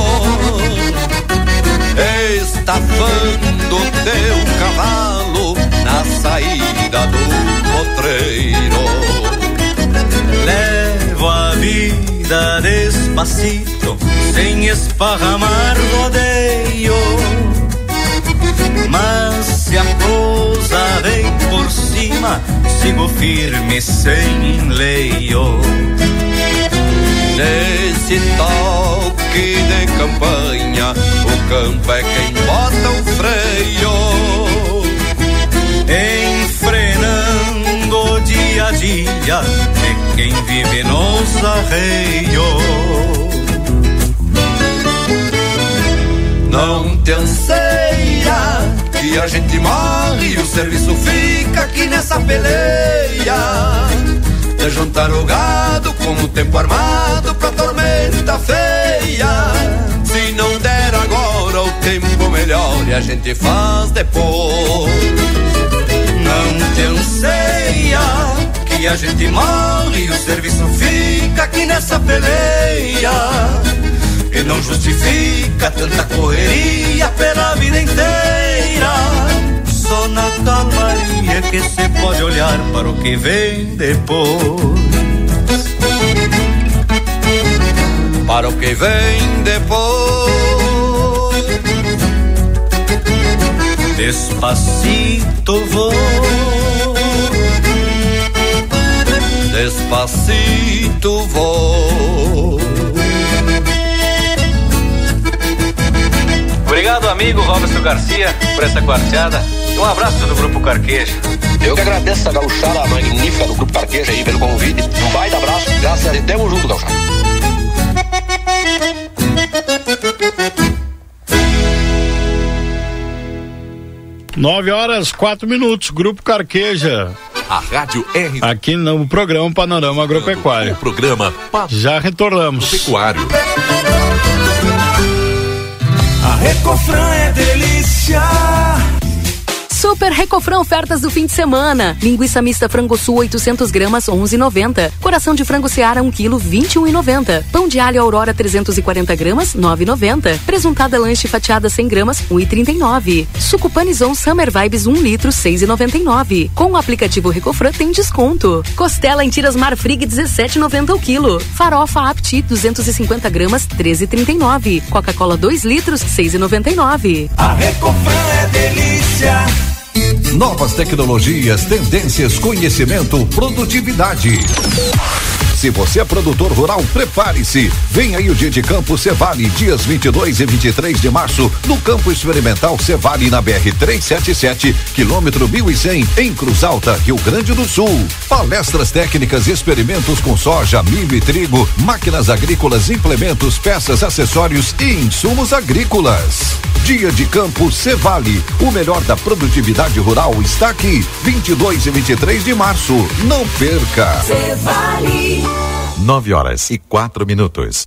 Estafando teu cavalo na saída do potreiro. Levo a vida despacito, sem esparramar rodeio. Mas se a prosa vem por cima, sigo firme sem enleio. Nesse toque de campanha, o campo é quem bota o freio. Enfrenando dia a dia, é quem vive nos arreios. Não te anseia que a gente morre e o serviço fica aqui nessa peleia. De juntar o gado com o tempo armado pra tormenta feia. Se não der agora o tempo melhor e a gente faz depois. Não te anseia que a gente morre e o serviço fica aqui nessa peleia. E não justifica tanta correria pela vida inteira. Só na calmaria que se pode olhar para o que vem depois. Para o que vem depois. Despacito vou Despacito vou Obrigado, amigo Robson Garcia, por essa quarteada. Um abraço do Grupo Carqueja. Eu que agradeço essa gauchada magnífica do Grupo Carqueja aí pelo convite. Um baita abraço. Graças a Deus. Tamo junto, gauchada. Nove horas, quatro minutos, Grupo Carqueja. A Rádio R. Aqui no programa Panorama Agropecuário. O programa pa Já retornamos. Pecuário. A Recofran é delícia. Super Recofrão ofertas do fim de semana. Linguiça mista frango sul 800 gramas 11,90. Coração de frango seara 1 kg 21,90. Pão de alho Aurora 340 gramas 9,90. Presuntada lanche fatiada 100 gramas 1,39. Suco Summer Vibes 1 litro 6,99. Com o aplicativo Recofran tem desconto. Costela em tiras Marfrig 17,90 o quilo. Farofa Apti 250 gramas 13,39. Coca-Cola 2 litros 6,99. A Recofran é delícia. Novas tecnologias, tendências, conhecimento, produtividade. Se você é produtor rural, prepare-se. Vem aí o dia de campo Cevale, dias 22 e 23 de março, no campo experimental Cevale na BR 377, quilômetro 1100, em Cruz Alta, Rio Grande do Sul. Palestras técnicas, experimentos com soja, milho e trigo, máquinas agrícolas, implementos, peças, acessórios e insumos agrícolas. Dia de campo Cevale, o melhor da produtividade rural está aqui, 22 e 23 de março. Não perca. Cevale. 9 horas e quatro minutos.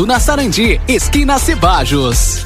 na Sarandi, esquina Cebajos.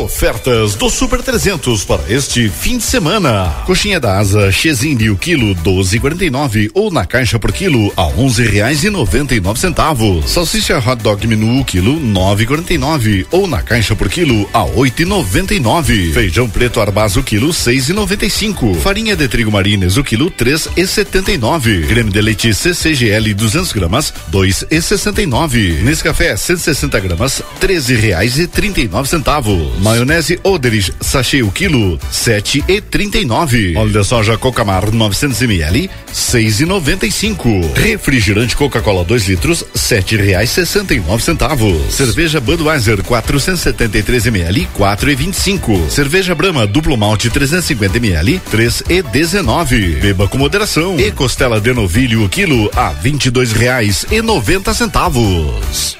Ofertas do Super 300 para este fim de semana. Coxinha da asa Chezinho o quilo 12,49 ou na caixa por quilo a 11 reais e 99 centavos. Salsicha hot dog menu quilo 9,49 ou na caixa por quilo a 8,99. Feijão preto arbazo quilo 6,95. Farinha de trigo marines o quilo 3,79. Creme de leite CCGL 200 gramas 2,69. Nescafé 160 gramas 13 reais e 39 centavos. Maionese Oderich sachê o quilo sete e trinta e nove. Óleo de soja Cocamar 900 ml seis e noventa e cinco. Refrigerante Coca-Cola 2 litros sete reais sessenta e nove centavos. Cerveja Budweiser 473 ml quatro e vinte e cinco. Cerveja Brahma duplo malte 350 ml três e dezenove. Beba com moderação. E costela de novilho o quilo a vinte e dois reais e noventa centavos.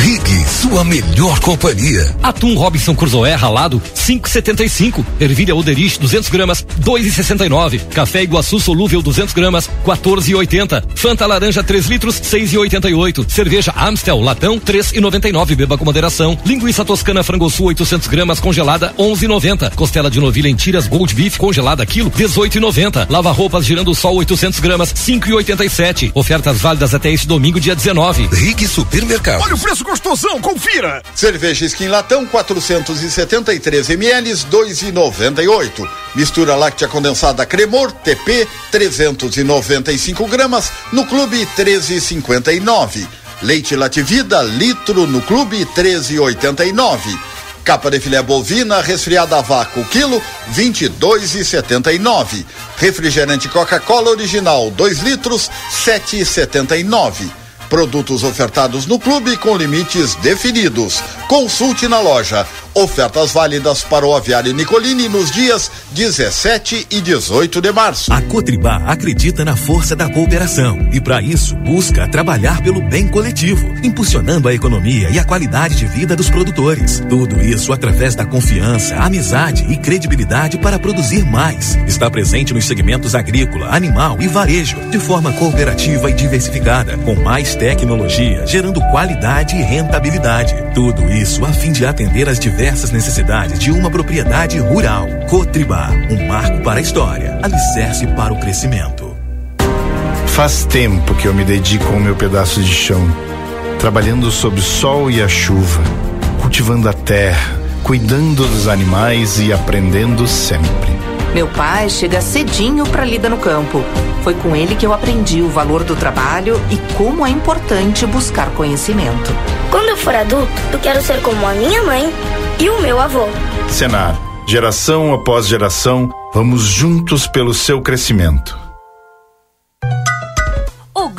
Rig, sua melhor companhia. Atum Robinson Cruzoé ralado, 5,75. Ervilha Oderich, 200 gramas, 2,69. Café Iguaçu solúvel, 200 gramas, 14,80. Fanta laranja, 3 litros, 6,88. Cerveja Amstel, latão, 3,99. Beba com moderação. Linguiça toscana frangosul, 800 gramas, congelada, 11,90. Costela de novilha em tiras Gold Beef, congelada, quilo, 18,90. Lava roupas girando sol, 800 gramas, 5,87. Ofertas válidas até este domingo, dia 19. Rig Supermercado. Olha o preço gostosão, confira. Cerveja Skin Latão 473 ml 2,98. Mistura láctea condensada Cremor TP 395 gramas no Clube 13,59. Leite Lativida litro no Clube 13,89. Capa de filé bovina resfriada a vácuo quilo 22,79. Refrigerante Coca-Cola original 2 litros 7,79. Produtos ofertados no clube com limites definidos. Consulte na loja. Ofertas válidas para o aviário Nicolini nos dias 17 e 18 de março. A Cotribá acredita na força da cooperação e, para isso, busca trabalhar pelo bem coletivo, impulsionando a economia e a qualidade de vida dos produtores. Tudo isso através da confiança, amizade e credibilidade para produzir mais. Está presente nos segmentos agrícola, animal e varejo, de forma cooperativa e diversificada, com mais tecnologia, gerando qualidade e rentabilidade. Tudo isso a fim de atender às diversas necessidades de uma propriedade rural. Cotribá, um marco para a história, alicerce para o crescimento. Faz tempo que eu me dedico ao meu pedaço de chão, trabalhando sob o sol e a chuva, cultivando a terra, cuidando dos animais e aprendendo sempre. Meu pai chega cedinho para lida no campo. Foi com ele que eu aprendi o valor do trabalho e como é importante buscar conhecimento. Quando eu for adulto, eu quero ser como a minha mãe e o meu avô. Senar, geração após geração, vamos juntos pelo seu crescimento.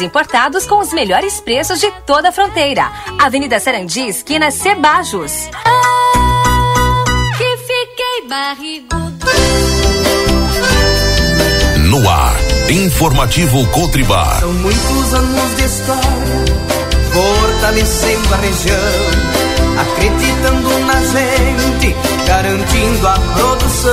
importados com os melhores preços de toda a fronteira. Avenida Sarandi, esquina Cebajos. Ah, que fiquei barrigudo. No ar, informativo Cotribá. São muitos anos de história, fortalecendo a região, acreditando na gente, garantindo a produção.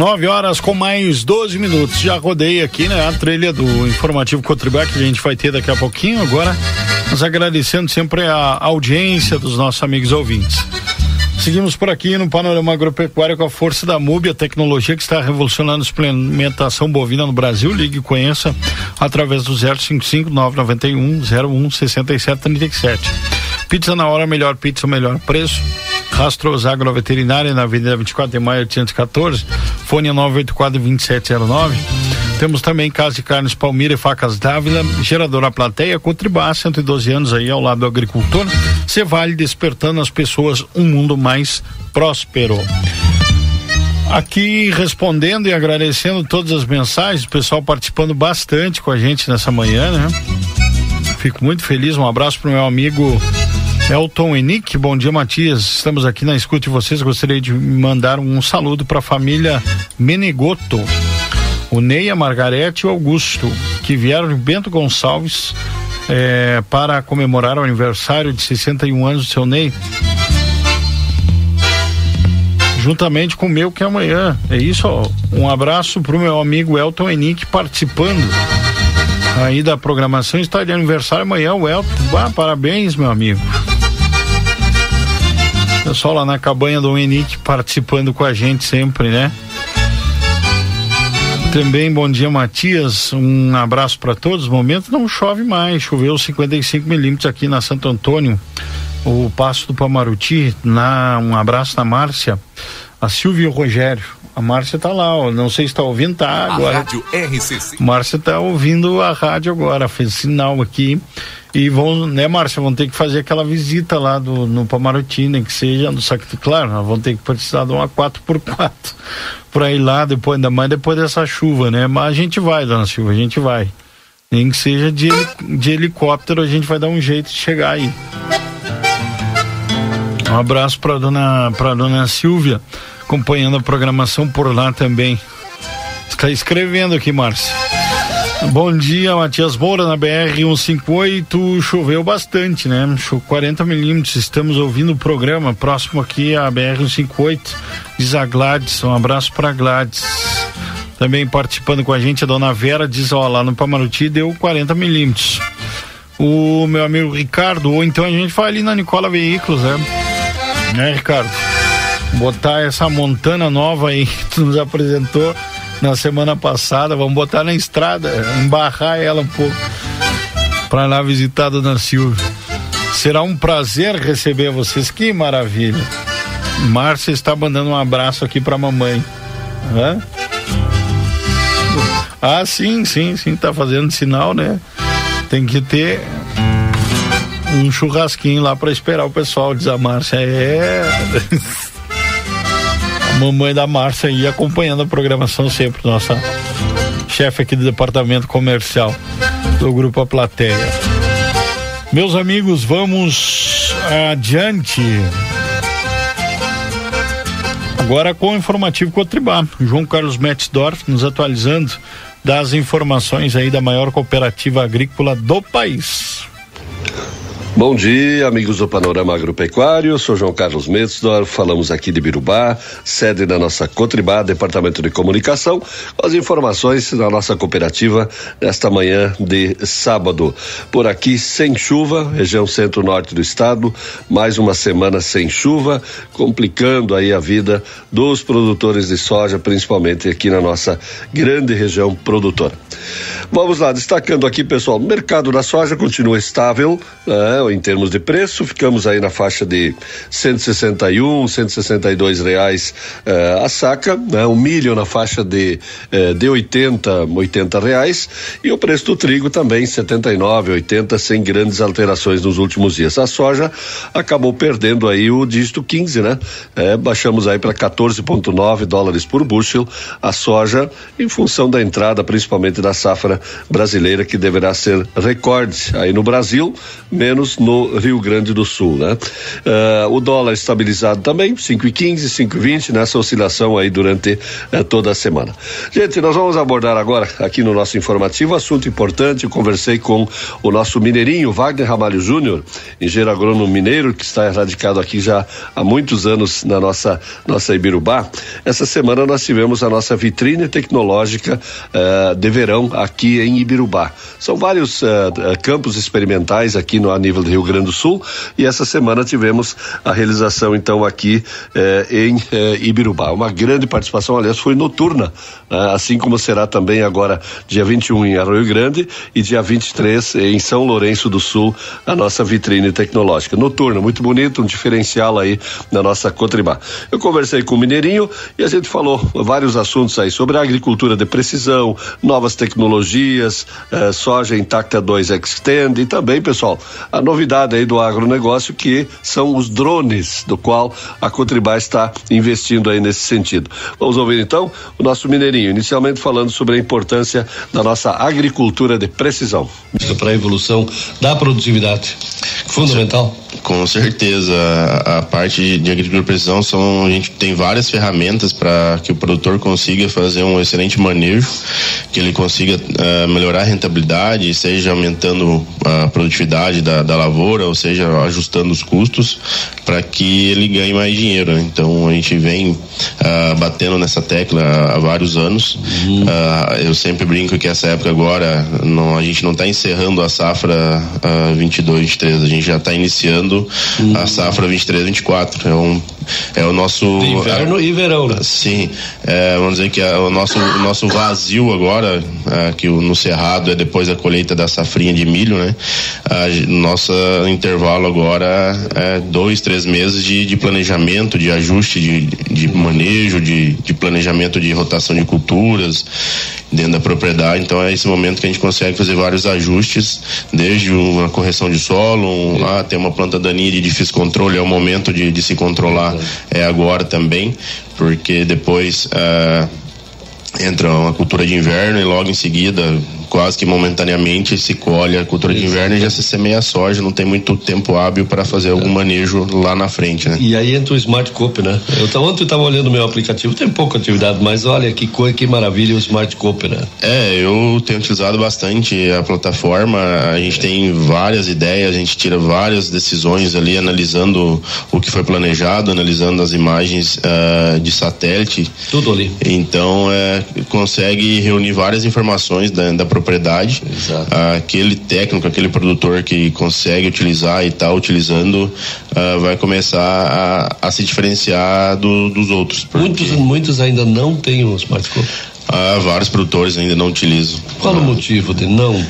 Nove horas com mais 12 minutos. Já rodei aqui, né? A trilha do informativo Cotribá que a gente vai ter daqui a pouquinho. Agora, nós agradecendo sempre a audiência dos nossos amigos ouvintes. Seguimos por aqui no Panorama Agropecuário com a força da MUB, a tecnologia que está revolucionando a suplementação bovina no Brasil. Ligue e conheça através do 055 991 01 67 37. Pizza na hora, melhor pizza, melhor preço. Rastros Agroveterinária na Avenida 24 de Maio 814, fone 984 2709. Temos também Casa de Carnes Palmira e Facas Dávila, Geradora Plateia, Cotribá, 112 anos aí ao lado do agricultor. Cevale despertando as pessoas um mundo mais próspero. Aqui respondendo e agradecendo todas as mensagens, o pessoal participando bastante com a gente nessa manhã, né? Fico muito feliz. Um abraço para o meu amigo Elton Enick, bom dia Matias, estamos aqui na escuta de vocês, gostaria de mandar um saludo para a família Menegoto, o Ney, a Margarete e o Augusto, que vieram de Bento Gonçalves é, para comemorar o aniversário de 61 anos do seu Ney. juntamente com o meu que é amanhã. É isso, ó. Um abraço pro meu amigo Elton Henrique participando aí da programação. Está de aniversário amanhã, o Elton. Ah, parabéns, meu amigo. Pessoal lá na cabanha do Henrique participando com a gente sempre, né? Também bom dia, Matias. Um abraço para todos. Momento não chove mais. Choveu 55 milímetros aqui na Santo Antônio, o Passo do Pamaruti. Na, um abraço na Márcia, a Silvia e o Rogério. A Márcia tá lá, ó. Não sei se tá ouvindo, tá agora. A Rádio RCC. Márcia tá ouvindo a rádio agora, fez sinal aqui. E vão, né, Márcia, vão ter que fazer aquela visita lá do, no Pamaruti, né, que seja, só que, claro, nós vamos ter que precisar de uma 4x4 para *laughs* ir lá, depois, ainda mais depois dessa chuva, né, mas a gente vai, dona Silva, a gente vai. Nem que seja de, de helicóptero, a gente vai dar um jeito de chegar aí. Um abraço para dona, pra dona Silvia, acompanhando a programação por lá também. Está escrevendo aqui, Márcia. Bom dia, Matias Moura, na BR 158. Choveu bastante, né? 40 milímetros. Estamos ouvindo o programa. Próximo aqui a BR 158. Diz a Gladys. Um abraço para Gladys. Também participando com a gente a dona Vera diz: ó, lá no Pamaruti deu 40 milímetros. O meu amigo Ricardo, ou então a gente vai ali na Nicola Veículos, né? Né, Ricardo? Botar essa montana nova aí *laughs* que tu nos apresentou na semana passada, vamos botar na estrada, embarrar ela um pouco para lá visitar a dona Silvia. Será um prazer receber vocês, que maravilha. Márcia está mandando um abraço aqui para mamãe. Hã? Ah, sim, sim, sim, tá fazendo sinal, né? Tem que ter um churrasquinho lá para esperar o pessoal, diz a Márcia. É. *laughs* mamãe da Márcia aí acompanhando a programação sempre, nossa chefe aqui do departamento comercial do Grupo A Plateia. Meus amigos, vamos adiante. Agora com o informativo Cotribá. João Carlos Metzdorf nos atualizando das informações aí da maior cooperativa agrícola do país. Bom dia, amigos do Panorama Agropecuário. Sou João Carlos Metzdorf. Falamos aqui de Birubá, sede da nossa Cotribá, Departamento de Comunicação. As informações da nossa cooperativa nesta manhã de sábado. Por aqui, sem chuva, região centro-norte do estado. Mais uma semana sem chuva, complicando aí a vida dos produtores de soja, principalmente aqui na nossa grande região produtora. Vamos lá, destacando aqui, pessoal, o mercado da soja continua estável, né? Em termos de preço, ficamos aí na faixa de 161, 162 reais uh, a saca, né? o milho na faixa de uh, de 80, 80 reais e o preço do trigo também 79, 80, sem grandes alterações nos últimos dias. A soja acabou perdendo aí o dígito 15, né? É, baixamos aí para 14,9 dólares por bushel a soja em função da entrada, principalmente da safra brasileira que deverá ser recorde aí no Brasil, menos no Rio Grande do Sul, né? Uh, o dólar estabilizado também, 5,15, 5,20 nessa oscilação aí durante uh, toda a semana. Gente, nós vamos abordar agora aqui no nosso informativo assunto importante. Conversei com o nosso mineirinho Wagner Ramalho Júnior, engenheiro agrônomo mineiro que está radicado aqui já há muitos anos na nossa nossa Ibirubá. Essa semana nós tivemos a nossa vitrine tecnológica uh, de verão aqui em Ibirubá. São vários campos experimentais aqui no a nível do Rio Grande do Sul e essa semana tivemos a realização então aqui eh, em eh, Ibirubá. Uma grande participação, aliás, foi noturna, né? assim como será também agora dia 21 em Arroio Grande e dia 23 em São Lourenço do Sul, a nossa vitrine tecnológica. Noturna, muito bonito, um diferencial aí na nossa Cotribá. Eu conversei com o Mineirinho e a gente falou vários assuntos aí sobre a agricultura de precisão, novas tecnologias, eh, soja intacta 2 Extend e também, pessoal, a novidade aí do agronegócio que são os drones, do qual a Cotribá está investindo aí nesse sentido. Vamos ouvir então o nosso Mineirinho, inicialmente falando sobre a importância da nossa agricultura de precisão. Para a evolução da produtividade. Fundamental. Com certeza, a parte de agricultura de precisão são a gente tem várias ferramentas para que o produtor consiga fazer um excelente manejo, que ele consiga uh, melhorar a rentabilidade, seja aumentando a produtividade da, da lavoura, ou seja ajustando os custos para que ele ganhe mais dinheiro. né? Então a gente vem ah, batendo nessa tecla há vários anos. Ah, eu sempre brinco que essa época agora não, a gente não está encerrando a safra ah, 22, 23, a gente já está iniciando a safra 23, 24. É um é o nosso Inverno e verão, né? Sim, é, vamos dizer que é o nosso o nosso vazio agora, é, que no cerrado é depois da colheita da safrinha de milho, né? A nosso intervalo agora é dois, três meses de, de planejamento, de ajuste de, de manejo, de, de planejamento de rotação de culturas dentro da propriedade. Então é esse momento que a gente consegue fazer vários ajustes, desde uma correção de solo, um, ah, tem uma planta daninha de difícil controle, é o momento de, de se controlar, é agora também, porque depois ah, entra uma cultura de inverno e logo em seguida, quase que momentaneamente, se colhe a cultura de inverno e já se semeia a soja, não tem muito tempo hábil para fazer algum manejo lá na frente, né? E aí entra o Smart Cope, né? Eu tava, ontem eu estava olhando o meu aplicativo, tem pouca atividade, mas olha que coisa, que maravilha o Smart Cope, né? É, eu tenho utilizado bastante a plataforma. A gente tem várias ideias, a gente tira várias decisões ali, analisando o que foi planejado, analisando as imagens ah, de satélite. Tudo ali. Então, é, consegue reunir várias informações da, da propriedade. Ah, aquele técnico, aquele produtor que consegue utilizar e está utilizando, ah, vai começar a, a se diferenciar do- dos outros. Muitos, muitos ainda não têm o Smart Cope. Ah, vários produtores ainda não utilizam. Qual o motivo de não?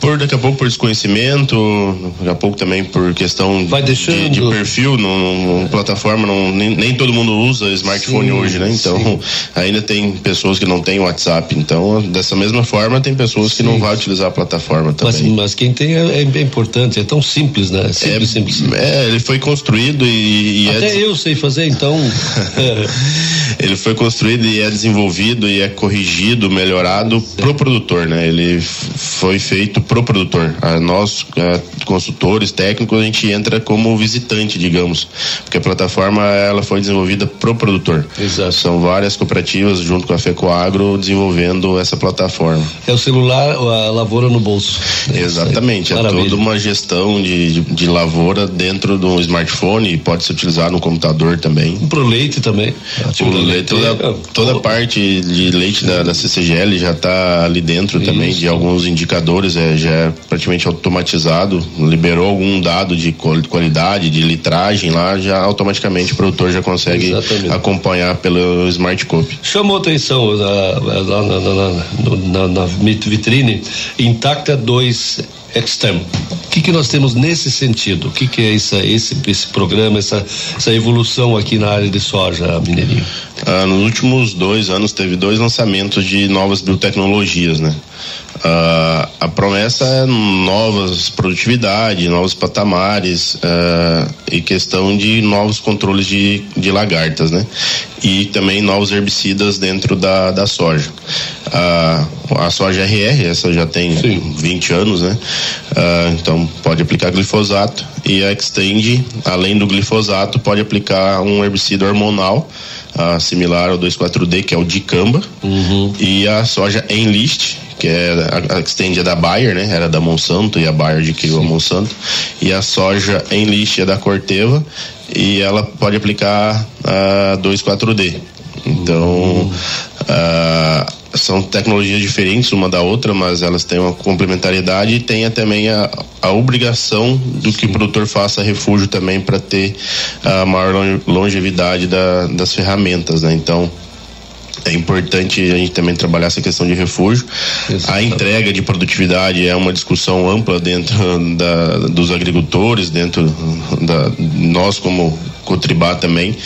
Por daqui a pouco por desconhecimento, daqui a pouco também por questão de, de perfil, não, plataforma, não, nem, nem todo mundo usa smartphone Sim, hoje, né? Então *laughs* ainda tem pessoas que não têm WhatsApp. Então, dessa mesma forma, tem pessoas que não vão utilizar a plataforma Mas, também. mas quem tem é, é importante, é tão simples, né? Simples, simples, simples. É, ele foi construído e, e é Até eu sei fazer, então. *laughs* ele foi construído e é desenvolvido e é corrigido, melhorado pro produtor, né? Ele foi feito pro produtor. A nós, eh, consultores, técnicos, a gente entra como visitante, digamos, porque a plataforma ela foi desenvolvida pro produtor. Exato. São várias cooperativas junto com a FECOAGro desenvolvendo essa plataforma. É o celular, a lavoura no bolso. Exatamente, é Maravilha. toda uma gestão de, de, de lavoura dentro de um smartphone e pode se utilizar no computador também. Pro leite também. O leite, toda, toda a parte de leite da, da CCGL já está ali dentro também, de alguns indicadores, é, já é praticamente automatizado, liberou algum dado de qual- qualidade, de litragem lá, já automaticamente o produtor já consegue acompanhar pelo Smart Copy. Chamou atenção lá na, na, na, na- vitrine Intacta 2 Extreme. O que, que nós temos nesse sentido? O que, que é essa, esse, esse programa, essa, essa evolução aqui na área de soja, Mineirinho? Ah, nos últimos dois anos teve dois lançamentos de novas biotecnologias, né? Ah, a promessa é novas produtividade, novos patamares ah, e questão de novos controles de, de lagartas, né? E também novos herbicidas dentro da, da soja. Ah, a soja RR, essa já tem 20 anos, né? Então pode aplicar glifosato e a Extend, além do glifosato, pode aplicar um herbicida hormonal similar ao 24D, que é o dicamba, e a soja Enlist, que é a, Extend é da Bayer, né? Era da Monsanto e a Bayer adquiriu a Monsanto. E a soja Enlist é da Corteva e ela pode aplicar a 24D. Então, ah, são tecnologias diferentes uma da outra, mas elas têm uma complementariedade e tem também a, a obrigação do que o produtor faça refúgio também para ter a maior lon- longevidade da- das ferramentas, né? Então, é importante a gente também trabalhar essa questão de refúgio. A entrega de produtividade é uma discussão ampla dentro da, dos agricultores, dentro da nós como Cotribá também.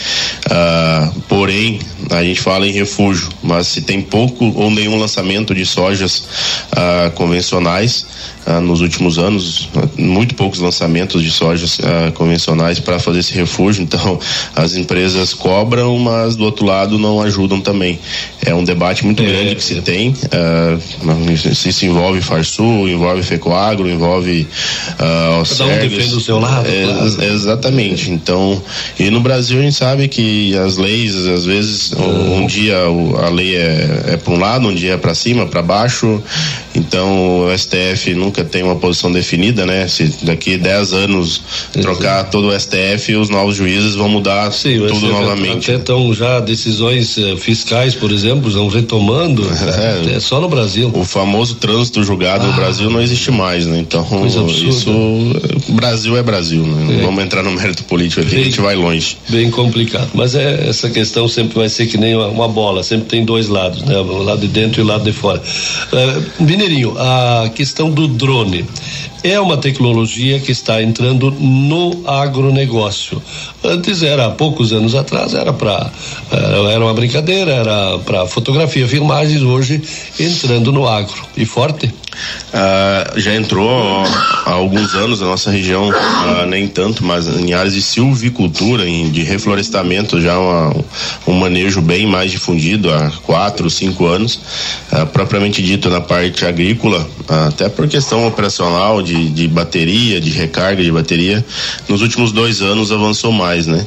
Ah, porém, a gente fala em refúgio, mas se tem pouco ou nenhum lançamento de sojas ah, convencionais ah, nos últimos anos, muito poucos lançamentos de sojas convencionais para fazer esse refúgio. Então, *laughs* as empresas cobram, mas do outro lado não ajudam também. É um debate muito grande que se tem. se isso envolve Farsul, envolve Fecoagro, envolve ah, Cada um defende o seu lado, É, claro. Exatamente. Então, e no Brasil a gente sabe que as leis, às vezes, um, um dia a lei é, é para um lado, um dia é para cima, para baixo. Então o STF nunca tem uma posição definida, né? Se daqui 10 anos trocar todo o STF, os novos juízes vão mudar Sim, tudo é, novamente. Até estão já decisões eh, fiscais, por exemplo, estão retomando. *laughs* É, só no Brasil. O famoso trânsito julgado no Brasil não existe mais, né? Então, isso. Brasil é Brasil, né? Não vamos entrar no mérito político aqui, a gente vai longe. Bem complicado. Mas é, essa questão sempre vai ser que nem uma, uma bola, sempre tem dois lados, né? O lado de dentro e o lado de fora. É, Mineirinho, a questão do drone é uma tecnologia que está entrando no agronegócio. Antes era, há poucos anos atrás, era para era, era uma brincadeira, era para fotografia, filmagens, hoje entrando no agro. E forte? Ah, já entrou há alguns anos na nossa região, ah, nem tanto, mas em áreas de silvicultura, em, de reflorestamento, já uma, um manejo bem mais difundido há quatro, cinco anos. Ah, propriamente dito na parte agrícola, até por questão operacional de, de bateria, de recarga de bateria, nos últimos dois anos avançou mais, né?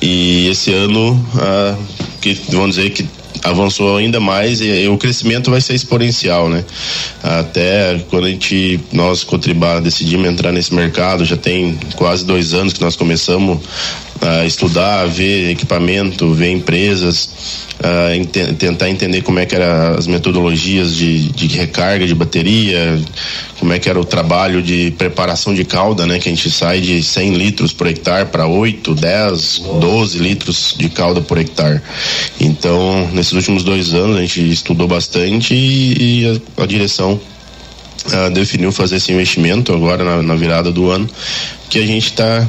E esse ano, ah, que vamos dizer que avançou ainda mais e, e o crescimento vai ser exponencial, né? Até quando a gente, nós, Cotribá, decidimos entrar nesse mercado, já tem quase dois anos que nós começamos a estudar, ver equipamento, ver empresas, a ente- tentar entender como é que eram as metodologias de, de recarga de bateria, como é que era o trabalho de preparação de calda, né? Que a gente sai de 100 litros por hectare para 8, 10, 12 litros de calda por hectare. Então, nesses últimos dois anos a gente estudou bastante e, e a, a direção ah, definiu fazer esse investimento agora na, na virada do ano que a gente está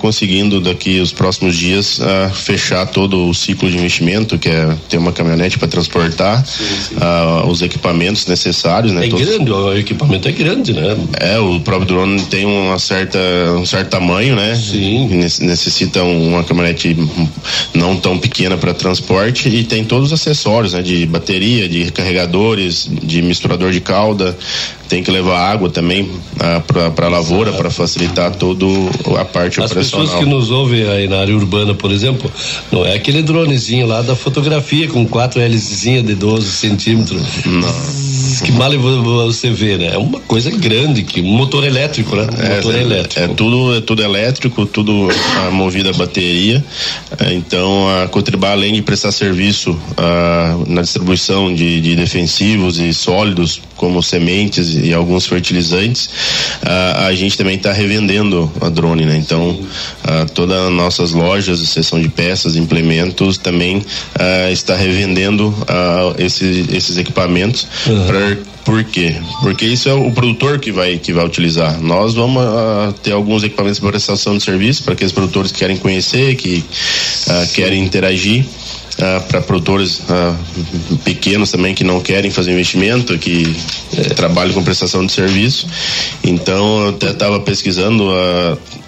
conseguindo daqui os próximos dias ah, fechar todo o ciclo de investimento que é ter uma caminhonete para transportar ah, os equipamentos necessários né É Todos- grande, o equipamento é grande, né? é, o próprio drone tem uma certa, um certo tamanho, né? Sim. Necessita uma caminhonete não tão pequena para transporte e tem todos os acessórios, né? De bateria, de carregadores, de misturador de calda. Tem que levar água também ah, para a lavoura para facilitar toda a parte As operacional. pessoas que nos ouvem aí na área urbana, por exemplo, não é aquele dronezinho lá da fotografia com quatro hélicezinhas de 12 centímetros. Que mal você vê, né? É uma coisa grande, que um motor elétrico, né? Um É, motor é, elétrico. é tudo, é tudo elétrico, tudo ah, movido a bateria. É, então a Cotribá, além de prestar serviço ah, na distribuição de, de defensivos e sólidos, como sementes e alguns fertilizantes, ah, a gente também está revendendo a drone, né? Então todas as nossas lojas, seção de peças, implementos, também ah, está revendendo ah, esse- esses equipamentos pra- por quê? Porque isso é o produtor que vai, que vai utilizar. Nós vamos ah, ter alguns equipamentos para prestação de serviço para aqueles produtores que querem conhecer, que ah, querem interagir. para produtores ah, pequenos também que não querem fazer investimento, que eh, trabalham com prestação de serviço. Então, eu até estava pesquisando.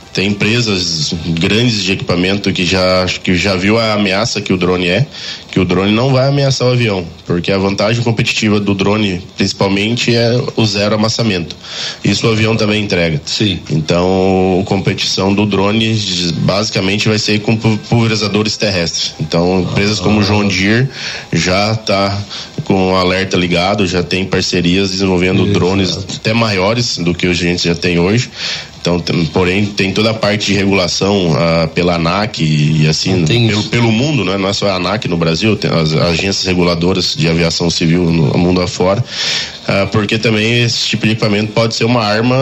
Ah, tem empresas grandes de equipamento que já que já viu a ameaça que o drone é, que o drone não vai ameaçar o avião, porque a vantagem competitiva do drone, principalmente, é o zero amassamento. Isso o avião também entrega. Sim. Então, a competição do drone basicamente vai ser com pu- pulverizadores terrestres. Então, empresas como John Deere já está com o alerta ligado, já tem parcerias desenvolvendo drones até maiores do que os a gente já tem hoje. Então, tem- porém, tem toda a parte de regulação ah, pela ANAC e, e assim, pelo, pelo mundo, né? não é só a ANAC no Brasil, tem as agências reguladoras de aviação civil no mundo afora, ah, porque também esse tipo de equipamento pode ser uma arma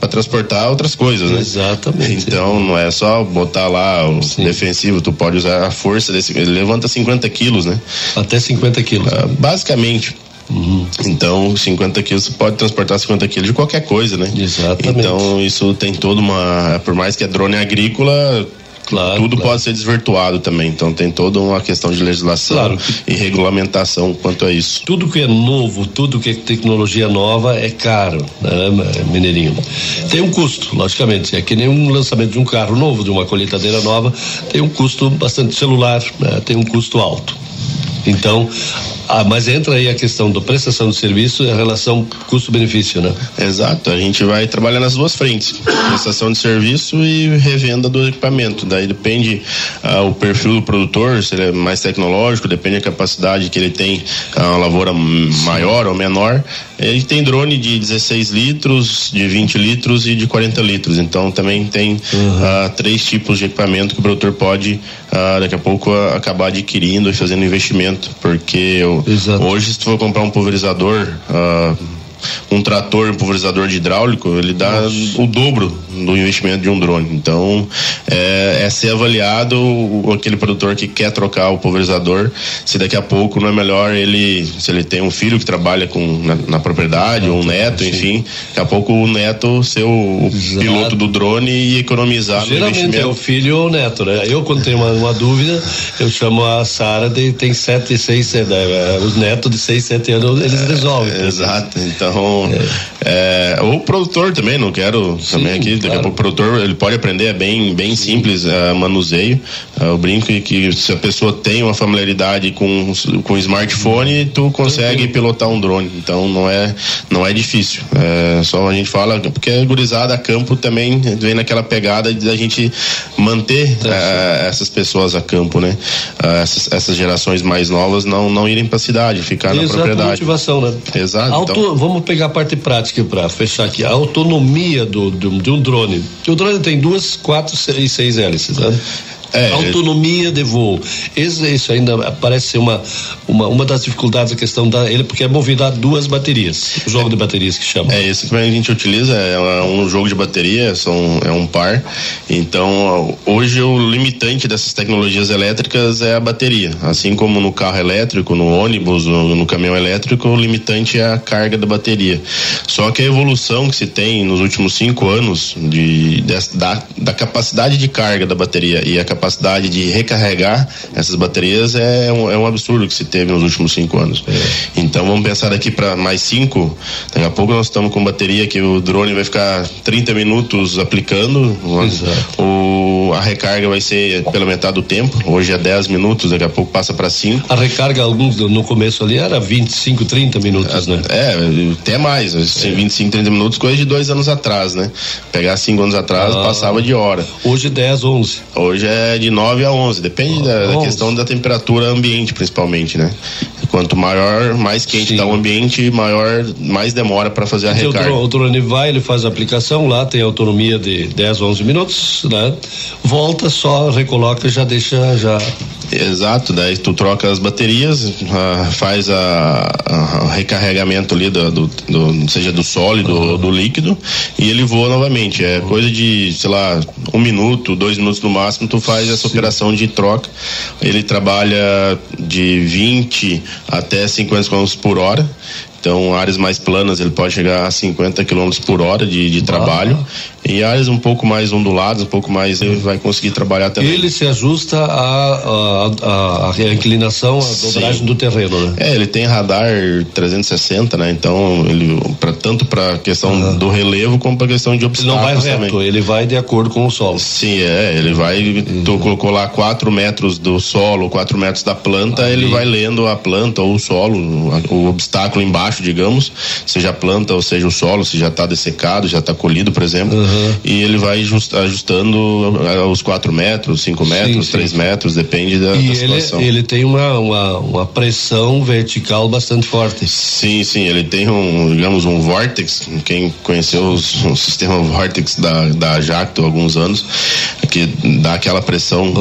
para transportar outras coisas, né? Exatamente. Então, não é só botar lá o defensivo, tu pode usar a força desse, ele levanta 50 quilos, né? Até 50 quilos. basicamente. Então, 50 quilos, você pode transportar 50 quilos de qualquer coisa, né? Exatamente. Então, isso tem toda uma. Por mais que é drone agrícola. tudo pode ser desvirtuado também. Então, tem toda uma questão de legislação Claro. e regulamentação quanto a isso. Tudo que é novo, tudo que é tecnologia nova é caro, né, Mineirinho? Tem um custo, logicamente. É que nem um lançamento de um carro novo, de uma colheitadeira nova, tem um custo bastante celular, né, tem um custo alto. Então, ah, mas entra aí a questão da prestação de serviço e a relação custo-benefício, né? Exato, a gente vai trabalhar nas duas frentes, prestação de serviço e revenda do equipamento. Daí depende ah, o perfil do produtor, se ele é mais tecnológico, depende da capacidade que ele tem, ah, uma lavoura maior ou menor. Ele tem drone de 16 litros, de 20 litros e de 40 litros. Então também tem ah, três tipos de equipamento que o produtor pode ah, daqui a pouco ah, acabar adquirindo e fazendo investimento, porque eu- hoje se tu for comprar um pulverizador um trator, um pulverizador de hidráulico, ele dá o dobro do investimento de um drone. Então, é, é ser avaliado o- aquele produtor que quer trocar o pulverizador, se daqui a pouco não é melhor ele, se ele tem um filho que trabalha com, na, na propriedade, ou um neto, enfim, daqui a pouco o neto ser o, o piloto do drone e economizar no Geralmente é investimento. o filho ou o neto, né? Eu, quando tenho uma, uma dúvida, eu chamo a Sara, de- tem sete, seis, sete, é, os netos de seis, sete anos, eles resolvem. Exato, então é, o produtor também, não quero também aqui, daqui a pouco o produtor ele pode aprender, é bem, bem simples é, manuseio. É, eu brinco que, se a pessoa tem uma familiaridade com com smartphone, tu consegue pilotar um drone. Então não é não é difícil. É, só a gente fala porque a gurizada a campo também vem naquela pegada de a gente manter é, essas pessoas a campo, né? É, essas, essas gerações mais novas não não irem para a cidade, ficar na Exato, propriedade. motivação, né? Exato. Auto- então- Vamos pegar a parte prática para fechar aqui. A autonomia do, do- de um drone. O drone tem duas, quatro e seis hélices, né? É, autonomia de voo. Esse, isso ainda parece ser uma, uma, uma das dificuldades da questão da ele, porque é movido a duas baterias. O jogo de baterias que chama. É, esse que a gente utiliza é um jogo de bateria, são, é um par. Então, hoje o limitante dessas tecnologias elétricas é a bateria. Assim como no carro elétrico, no ônibus, no, no caminhão elétrico, o limitante é a carga da bateria. Só que a evolução que se tem nos últimos cinco anos de, des- da, da capacidade de carga da bateria e a capacidade de recarregar essas baterias é um, é um absurdo que se teve nos últimos cinco anos. Então vamos pensar daqui para mais cinco. Daqui a pouco nós estamos com bateria que o drone vai ficar 30 minutos aplicando. O, a recarga vai ser pela metade do tempo. Hoje é 10 minutos, daqui a pouco passa para 5. A recarga alguns no começo ali era 25, 30 minutos, né? É, até mais, assim, 25, 30 minutos, coisa de dois anos atrás, né? Pegar cinco anos atrás, Ah. passava de hora. Hoje 10, 11. Hoje é de 9 a 11, depende da, da 11. questão da temperatura ambiente, principalmente, né? Quanto maior, mais quente está o ambiente, maior, mais demora para fazer a Porque o, recarga. o drone vai, ele faz a aplicação lá, tem autonomia de 10, 11 minutos, né? Volta, só recoloca e já deixa já. Exato, daí tu troca as baterias, ah, faz a, a- o recarregamento ali do, do- do- seja do sólido ou do líquido e ele voa novamente. É coisa de, sei lá, um minuto, dois minutos no máximo, tu faz essa operação de troca. Ele trabalha de 20 até 50 km por hora. Então, áreas mais planas ele pode chegar a 50 km por hora de, de trabalho. E áreas um pouco mais onduladas, um pouco mais, ele vai conseguir trabalhar também. Ele se ajusta à a, a, a inclinação, a dobragem do terreno, né? É, ele tem radar 360, né? Então, ele pra, tanto para questão do relevo como para questão de Ele não obstáculos vai reto, também. ele vai de acordo com o solo. Sim, é, ele vai, tu colocou lá 4 metros do solo, 4 metros da planta, ele vai lendo a planta ou o solo, a- o obstáculo embaixo, digamos, seja a planta ou seja o solo, se já está dessecado, já está colhido, por exemplo, e ele vai just- ajustando aos 4 metros, 5 metros, sim. 3 metros, depende da, E da ele, situação. ele tem uma, uma, uma pressão vertical bastante forte. Sim, sim, ele tem um, digamos, um vortex, quem conheceu os- o sistema vortex da, da Jacto há alguns anos, que dá aquela pressão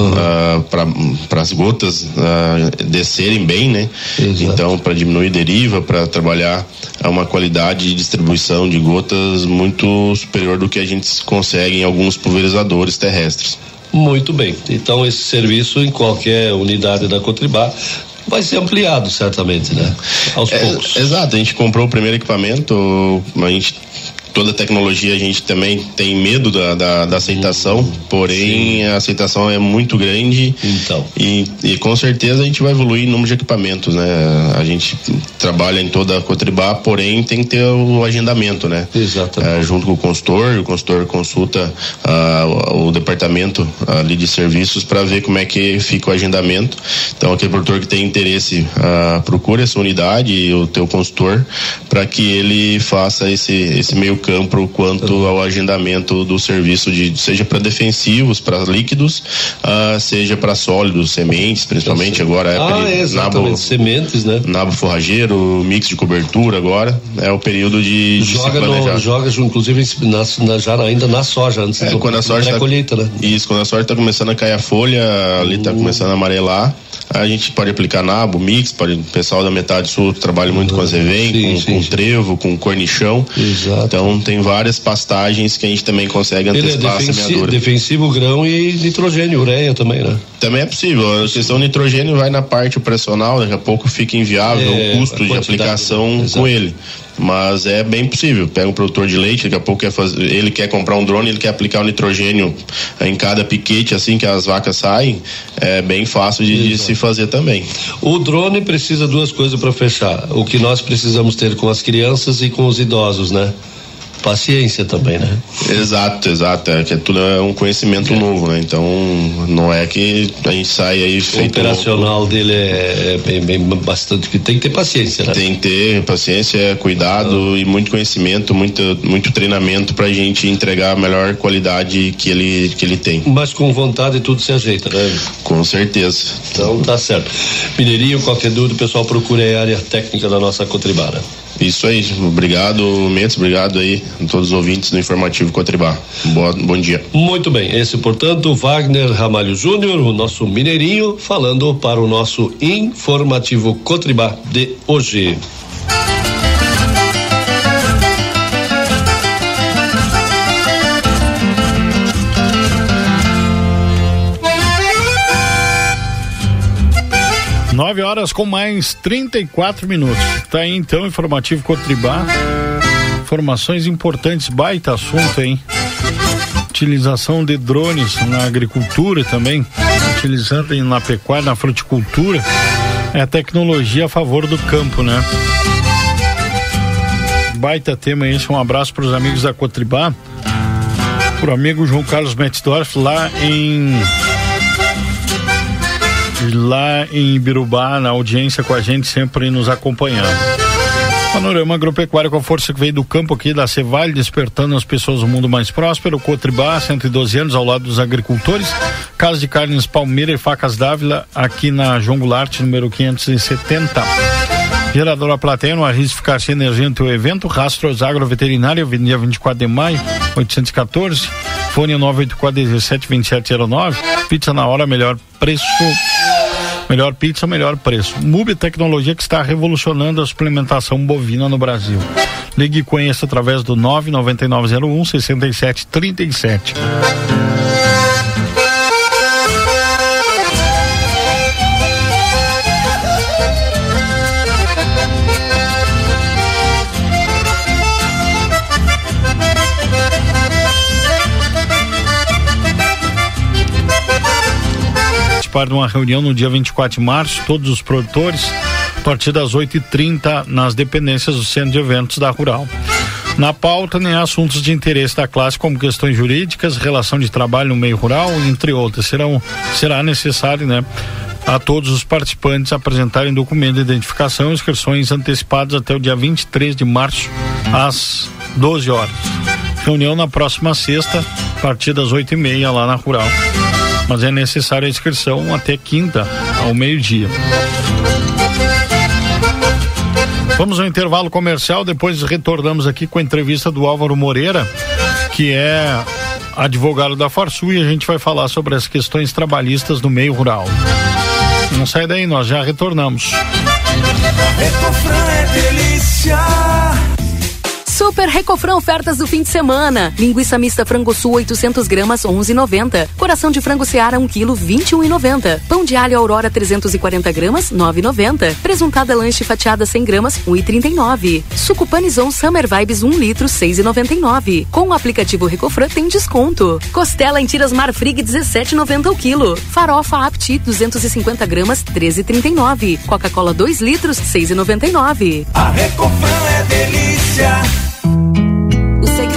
para as gotas ah, descerem bem, né? Então, para diminuir deriva, para trabalhar a uma qualidade de distribuição de gotas muito superior do que a gente consegue em alguns pulverizadores terrestres. Muito bem. Então esse serviço em qualquer unidade da Cotribá vai ser ampliado certamente, né? Aos É, poucos. Exato, a gente comprou o primeiro equipamento, a gente toda tecnologia a gente também tem medo da, da, da aceitação, porém Sim. a aceitação é muito grande. Então. E, e, com certeza a gente vai evoluir em número de equipamentos, né? A gente trabalha em toda a Cotribá, porém tem que ter o agendamento, né? Exatamente. É, junto com o consultor, o consultor consulta uh, o departamento ali de serviços para ver como é que fica o agendamento. Então aquele produtor que tem interesse uh, procura essa unidade e o teu consultor para que ele faça esse, esse meio campo quanto ao agendamento do serviço de seja para defensivos, para líquidos, uh, seja para sólidos, sementes, principalmente agora é ah, é, nabo, sementes, né? Nabo forrageiro, mix de cobertura agora é o período de, de joga no, joga inclusive na, na, já ainda na soja antes é, do, quando a soja tá, colheita, né? Isso, quando a soja está começando a cair a folha, ali está começando a amarelar a gente pode aplicar nabo, mix, pode, o pessoal da metade sul trabalha muito com azevém, sim, com, sim, com sim. trevo, com cornichão. Exato. Então tem várias pastagens que a gente também consegue Ele é antecipar é a semeadura. Defensivo grão e nitrogênio, ureia também, né? Também é possível. A questão do nitrogênio vai na parte pressional, daqui a pouco fica inviável é, o custo de aplicação com ele mas é bem possível. Pega um produtor de leite, daqui a pouco quer fazer, ele quer comprar um drone, ele quer aplicar o nitrogênio em cada piquete assim que as vacas saem, é bem fácil de, de se fazer também. O drone precisa duas coisas para fechar. O que nós precisamos ter com as crianças e com os idosos, né? Paciência também, né? Exato, exato. É que é tudo é um conhecimento é. novo, né? Então não é que a gente sai aí feito. O operacional dele é, é bem, bem, bastante. Tem que ter paciência, né? Tem que ter paciência, cuidado ah. e muito conhecimento, muito, muito treinamento pra gente entregar a melhor qualidade que ele, que ele tem. Mas com vontade tudo se ajeita, né? Com certeza. Então tá certo. Mineirinho, qualquer dúvida, o pessoal procura a área técnica da nossa Cotribara. Isso aí, obrigado Mendes, obrigado aí a todos os ouvintes do Informativo Cotribá. Boa, bom dia. Muito bem, esse portanto Wagner Ramalho Júnior, o nosso mineirinho, falando para o nosso Informativo Cotribá de hoje. Nove horas com mais 34 minutos. Tá aí então, informativo Cotribá. Informações importantes, baita assunto, hein? Utilização de drones na agricultura também, utilizando na pecuária, na fruticultura. É a tecnologia a favor do campo, né? Baita tema esse, um abraço para os amigos da Cotribá. Pro amigo João Carlos Metzdorf lá em lá em Ibirubá, na audiência com a gente, sempre nos acompanhando. Panorama Agropecuário com a força que veio do campo aqui da Cevale, despertando as pessoas do mundo mais próspero. Cotribá, 112 anos ao lado dos agricultores. Casa de Carnes Palmeira e Facas Dávila, aqui na João Goulart, número 570. Geradora Plateia, no Arris Ficar Energia no teu evento. Rastros Agroveterinária, dia 24 de maio, 814. Fone 984 17 2709. Pizza na hora, melhor preço. Melhor pizza, melhor preço. MUB Tecnologia que está revolucionando a suplementação bovina no Brasil. Ligue e conheça através do 99901 6737. Participar de uma reunião no dia 24 de março, todos os produtores, a partir das 8h30, nas dependências do centro de eventos da Rural. Na pauta, nem assuntos de interesse da classe, como questões jurídicas, relação de trabalho no meio rural, entre outras. Serão, será necessário, né? A todos os participantes apresentarem documento de identificação e inscrições antecipadas até o dia 23 de março, às 12 horas. Reunião na próxima sexta, a partir das 8 e meia, lá na Rural mas é necessária a inscrição até quinta, ao meio-dia. Vamos ao intervalo comercial, depois retornamos aqui com a entrevista do Álvaro Moreira, que é advogado da Farsul e a gente vai falar sobre as questões trabalhistas no meio rural. Não sai daí, nós já retornamos. Ecofran é delícia Super Recofran ofertas do fim de semana. Linguiça mista frango sul 800 gramas 11,90. Coração de frango seara 1 kg 21,90. Pão de alho Aurora 340 gramas 9,90. Presuntada lanche fatiada 100 gramas 1,39. Suco Panizon Summer Vibes 1 litro 6,99. Com o aplicativo Recofran tem desconto. Costela em tiras Marfrig 17,90 o quilo. Farofa Apti 250 gramas 13,39. Coca-Cola 2 litros 6,99. A Recofran é delícia.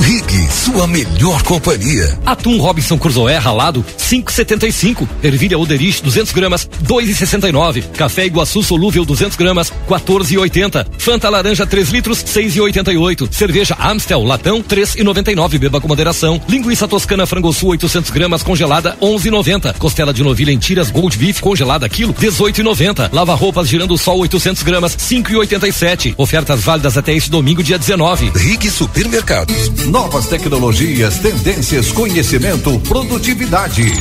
Rig, sua melhor companhia. Atum Robinson Cruzoé ralado, 5,75. Ervilha Oderich, 200 gramas, 2,69. Café Iguaçu solúvel, 200 gramas, 14,80. Fanta laranja, 3 litros, 6,88. Cerveja Amstel, latão, 3,99. Beba com moderação. Linguiça toscana frango sul, 800 gramas, congelada, 11,90. Costela de novilha em tiras Gold Beef, congelada, quilo, 18,90. Lava roupas girando sol, 800 gramas, 5,87. Ofertas válidas até este domingo, dia 19. Rig Supermercados. Novas tecnologias, tendências, conhecimento, produtividade.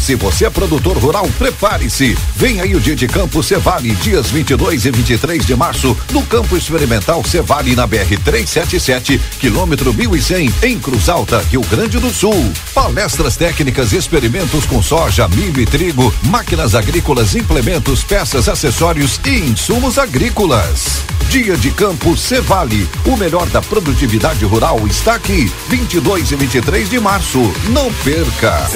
Se você é produtor rural, prepare-se. Vem aí o dia de campo Cevale, dias 22 e 23 de março, no campo experimental Cevale na BR 377, quilômetro 1100, em Cruz Alta, Rio Grande do Sul. Palestras técnicas, experimentos com soja, milho e trigo, máquinas agrícolas, implementos, peças, acessórios e insumos agrícolas. Dia de campo Cevale, o melhor da produtividade rural está aqui, 22 e 23 de março. Não perca.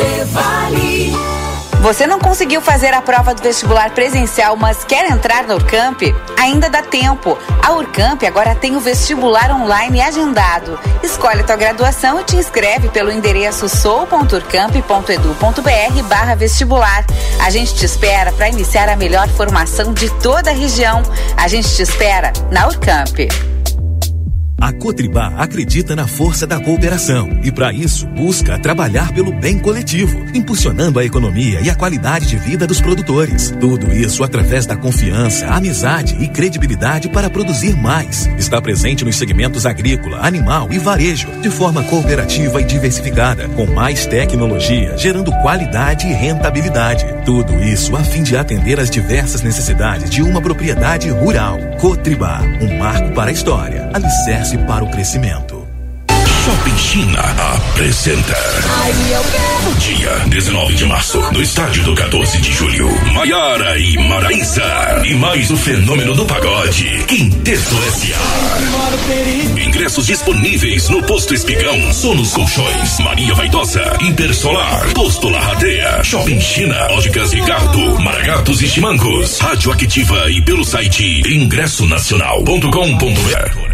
Você não conseguiu fazer a prova do vestibular presencial, mas quer entrar na Urcamp? Ainda dá tempo. A Urcamp agora tem o vestibular online agendado. Escolhe tua graduação e te inscreve pelo endereço sou.urcamp.edu.br vestibular. A gente te espera para iniciar a melhor formação de toda a região. A gente te espera na Urcamp. A Cotribá acredita na força da cooperação e, para isso, busca trabalhar pelo bem coletivo, impulsionando a economia e a qualidade de vida dos produtores. Tudo isso através da confiança, amizade e credibilidade para produzir mais. Está presente nos segmentos agrícola, animal e varejo, de forma cooperativa e diversificada, com mais tecnologia, gerando qualidade e rentabilidade. Tudo isso a fim de atender às diversas necessidades de uma propriedade rural. Cotribá, um marco para a história, alicerce para o crescimento. Shopping China apresenta. Dia 19 de março, no estádio do 14 de julho, Maiara e Maraísa. E mais o fenômeno do pagode, Quinteto S.A. Ingressos disponíveis no Posto Espigão, Sonos Colchões, Maria Vaidosa, Intersolar, Posto Larradeia, Shopping China, Óticas Ricardo, Maragatos e Chimancos, Rádio Activa e pelo site ingressonacional.com.br.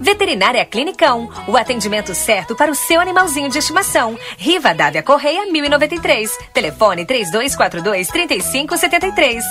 Veterinária Clinicão, o atendimento certo para o seu animalzinho de estimação. Riva Dávia Correia 1093. Telefone 3242 3573.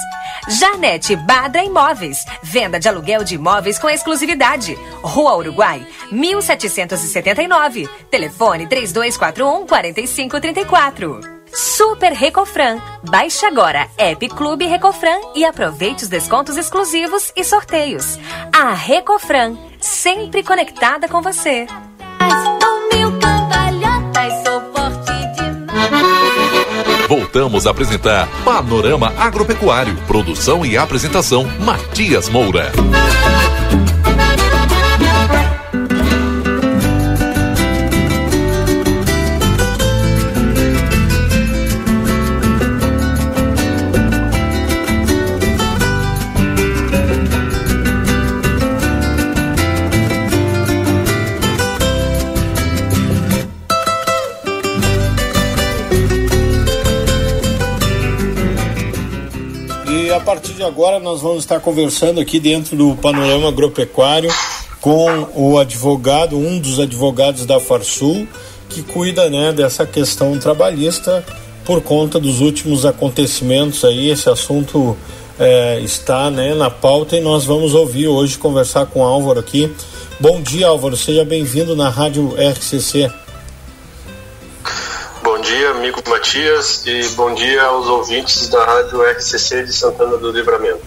Janete Badra Imóveis. Venda de aluguel de imóveis com exclusividade. Rua Uruguai 1779. Telefone 3241 4534. Super Recofran. Baixe agora App Clube Recofran e aproveite os descontos exclusivos e sorteios. A Recofran, sempre conectada com você. Voltamos a apresentar Panorama Agropecuário. Produção e apresentação: Matias Moura. A partir de agora nós vamos estar conversando aqui dentro do panorama agropecuário com o advogado, um dos advogados da Farsul, que cuida né, dessa questão trabalhista por conta dos últimos acontecimentos aí. Esse assunto é, está né, na pauta e nós vamos ouvir hoje conversar com o Álvaro aqui. Bom dia, Álvaro. Seja bem-vindo na Rádio RCC. Bom dia, amigo Matias, e bom dia aos ouvintes da Rádio RCC de Santana do Livramento.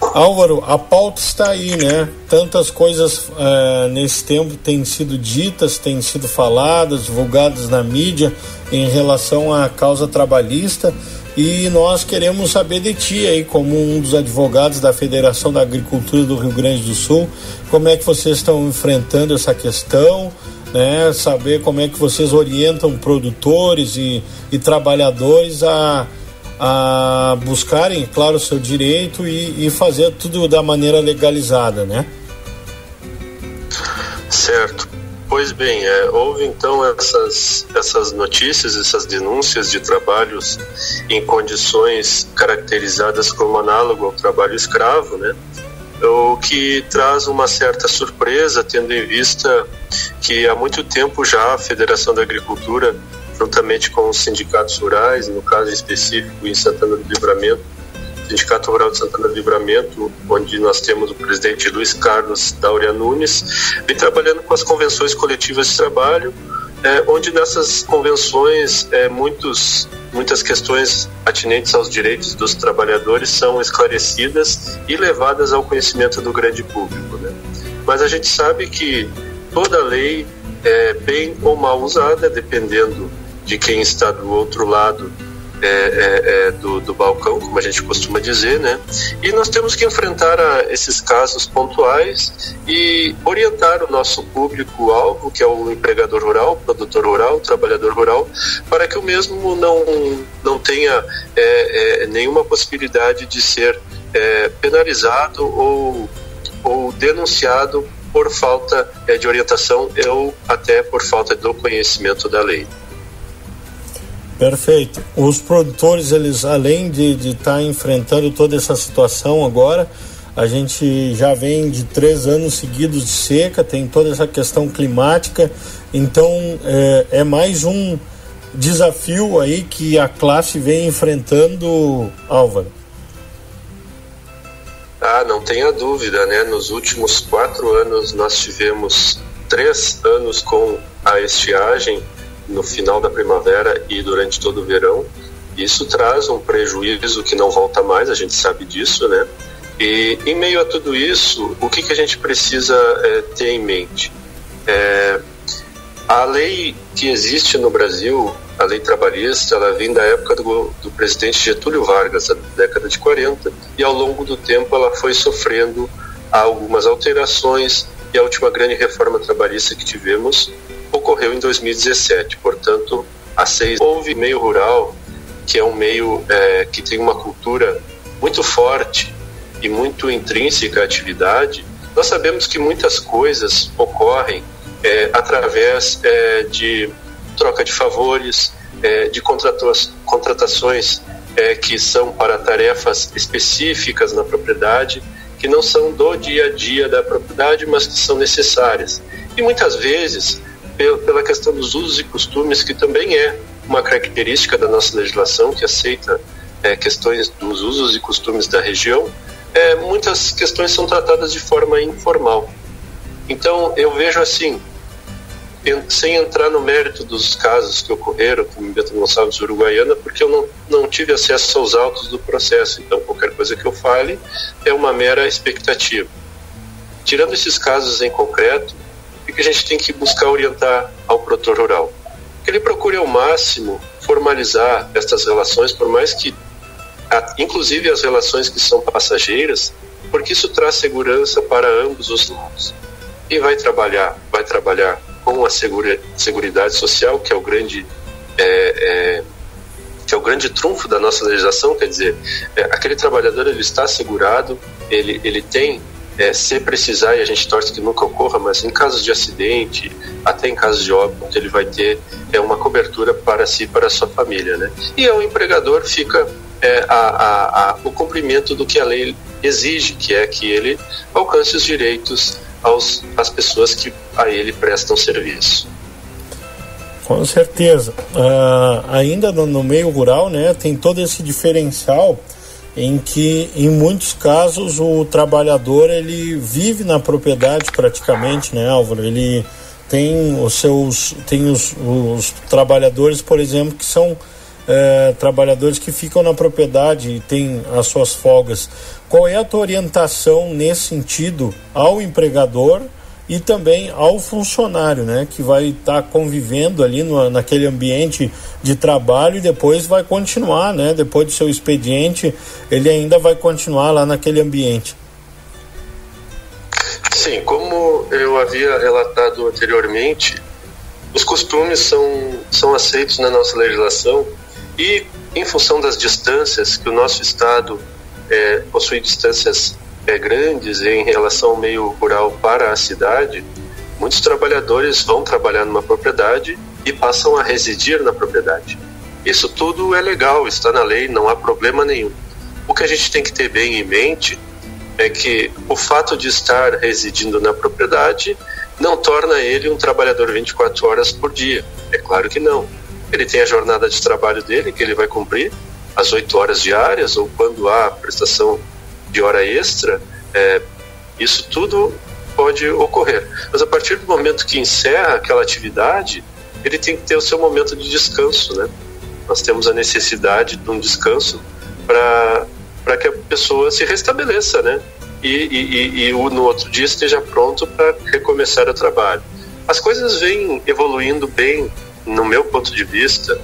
Álvaro, a pauta está aí, né? Tantas coisas uh, nesse tempo têm sido ditas, têm sido faladas, divulgadas na mídia em relação à causa trabalhista e nós queremos saber de ti aí, como um dos advogados da Federação da Agricultura do Rio Grande do Sul, como é que vocês estão enfrentando essa questão, né? Saber como é que vocês orientam produtores e, e trabalhadores a a buscarem, claro, o seu direito e, e fazer tudo da maneira legalizada, né? Certo. Pois bem, é, houve então essas, essas notícias, essas denúncias de trabalhos em condições caracterizadas como análogo ao trabalho escravo, né? O que traz uma certa surpresa, tendo em vista que há muito tempo já a Federação da Agricultura juntamente com os sindicatos rurais, no caso específico em Santana do Livramento, Sindicato Rural de Santana do Livramento, onde nós temos o presidente Luiz Carlos Dauria Nunes, vem trabalhando com as convenções coletivas de trabalho, é, onde nessas convenções é, muitos, muitas questões atinentes aos direitos dos trabalhadores são esclarecidas e levadas ao conhecimento do grande público. Né? Mas a gente sabe que toda lei é bem ou mal usada, dependendo de quem está do outro lado é, é, é, do, do, balcão, como a gente costuma dizer, né? E nós temos que enfrentar a, esses casos pontuais e orientar o nosso público-alvo, que é o empregador rural, produtor rural, trabalhador rural, para que o mesmo não, não tenha é, é, nenhuma possibilidade de ser penalizado ou, ou denunciado por falta de orientação ou até por falta do conhecimento da lei. Perfeito. Os produtores, eles além de estar tá enfrentando toda essa situação agora, a gente já vem de três anos seguidos de seca, tem toda essa questão climática, então é, é mais um desafio aí que a classe vem enfrentando, Álvaro. Ah, não tenha dúvida, né? Nos últimos quatro anos nós tivemos três anos com a estiagem no final da primavera e durante todo o verão. Isso traz um prejuízo que não volta mais, a gente sabe disso, né? E em meio a tudo isso, o que, que a gente precisa é, ter em mente? É, a lei que existe no Brasil, a lei trabalhista, ela vem da época do, do presidente Getúlio Vargas, da década de 40, e ao longo do tempo ela foi sofrendo algumas alterações e a última grande reforma trabalhista que tivemos ocorreu em 2017. Portanto, há seis houve meio rural, que é um meio é, que tem uma cultura muito forte e muito intrínseca à atividade. Nós sabemos que muitas coisas ocorrem é, através é, de troca de favores, é, de contratações é, que são para tarefas específicas na propriedade, que não são do dia a dia da propriedade, mas que são necessárias. E muitas vezes pela questão dos usos e costumes, que também é uma característica da nossa legislação, que aceita é, questões dos usos e costumes da região, é, muitas questões são tratadas de forma informal. Então, eu vejo assim, sem entrar no mérito dos casos que ocorreram com o Beto Gonçalves Uruguaiana, porque eu não, não tive acesso aos autos do processo, então qualquer coisa que eu fale é uma mera expectativa. Tirando esses casos em concreto, o que a gente tem que buscar orientar ao produtor rural? Que ele procure ao máximo formalizar estas relações, por mais que, inclusive as relações que são passageiras, porque isso traz segurança para ambos os lados. E vai trabalhar, vai trabalhar com a segura, seguridade social, que é o grande é, é, que é o grande trunfo da nossa legislação, quer dizer, é, aquele trabalhador ele está assegurado, ele, ele tem é, se precisar, e a gente torce que nunca ocorra, mas em casos de acidente, até em casos de óbito, ele vai ter é, uma cobertura para si e para a sua família. Né? E o empregador fica é, a, a, a, o cumprimento do que a lei exige, que é que ele alcance os direitos aos, às pessoas que a ele prestam serviço. Com certeza. Uh, ainda no, no, meio rural, né, tem todo esse diferencial em que, em muitos casos, o trabalhador ele vive na propriedade praticamente, né, Álvaro? Ele tem os seus, tem os, os trabalhadores, por exemplo, que são é, trabalhadores que ficam na propriedade e têm as suas folgas. Qual é a tua orientação nesse sentido ao empregador e também ao funcionário, né, que vai estar tá convivendo ali no, naquele ambiente de trabalho e depois vai continuar, né, depois do seu expediente, ele ainda vai continuar lá naquele ambiente. Sim, como eu havia relatado anteriormente, os costumes são, são aceitos na nossa legislação e, em função das distâncias que o nosso Estado é, possui distâncias é, grandes em relação ao meio rural para a cidade, muitos trabalhadores vão trabalhar numa propriedade e passam a residir na propriedade. Isso tudo é legal, está na lei, não há problema nenhum. O que a gente tem que ter bem em mente é que o fato de estar residindo na propriedade não torna ele um trabalhador 24 horas por dia. É claro que não. Ele tem a jornada de trabalho dele, que ele vai cumprir, as 8 horas diárias, ou quando há prestação de hora extra, é, isso tudo pode ocorrer. Mas a partir do momento que encerra aquela atividade, ele tem que ter o seu momento de descanso, né? Nós temos a necessidade de um descanso para que a pessoa se restabeleça, né? E, e, e, no outro dia esteja pronto para recomeçar o trabalho. As coisas vêm evoluindo bem, no meu ponto de vista,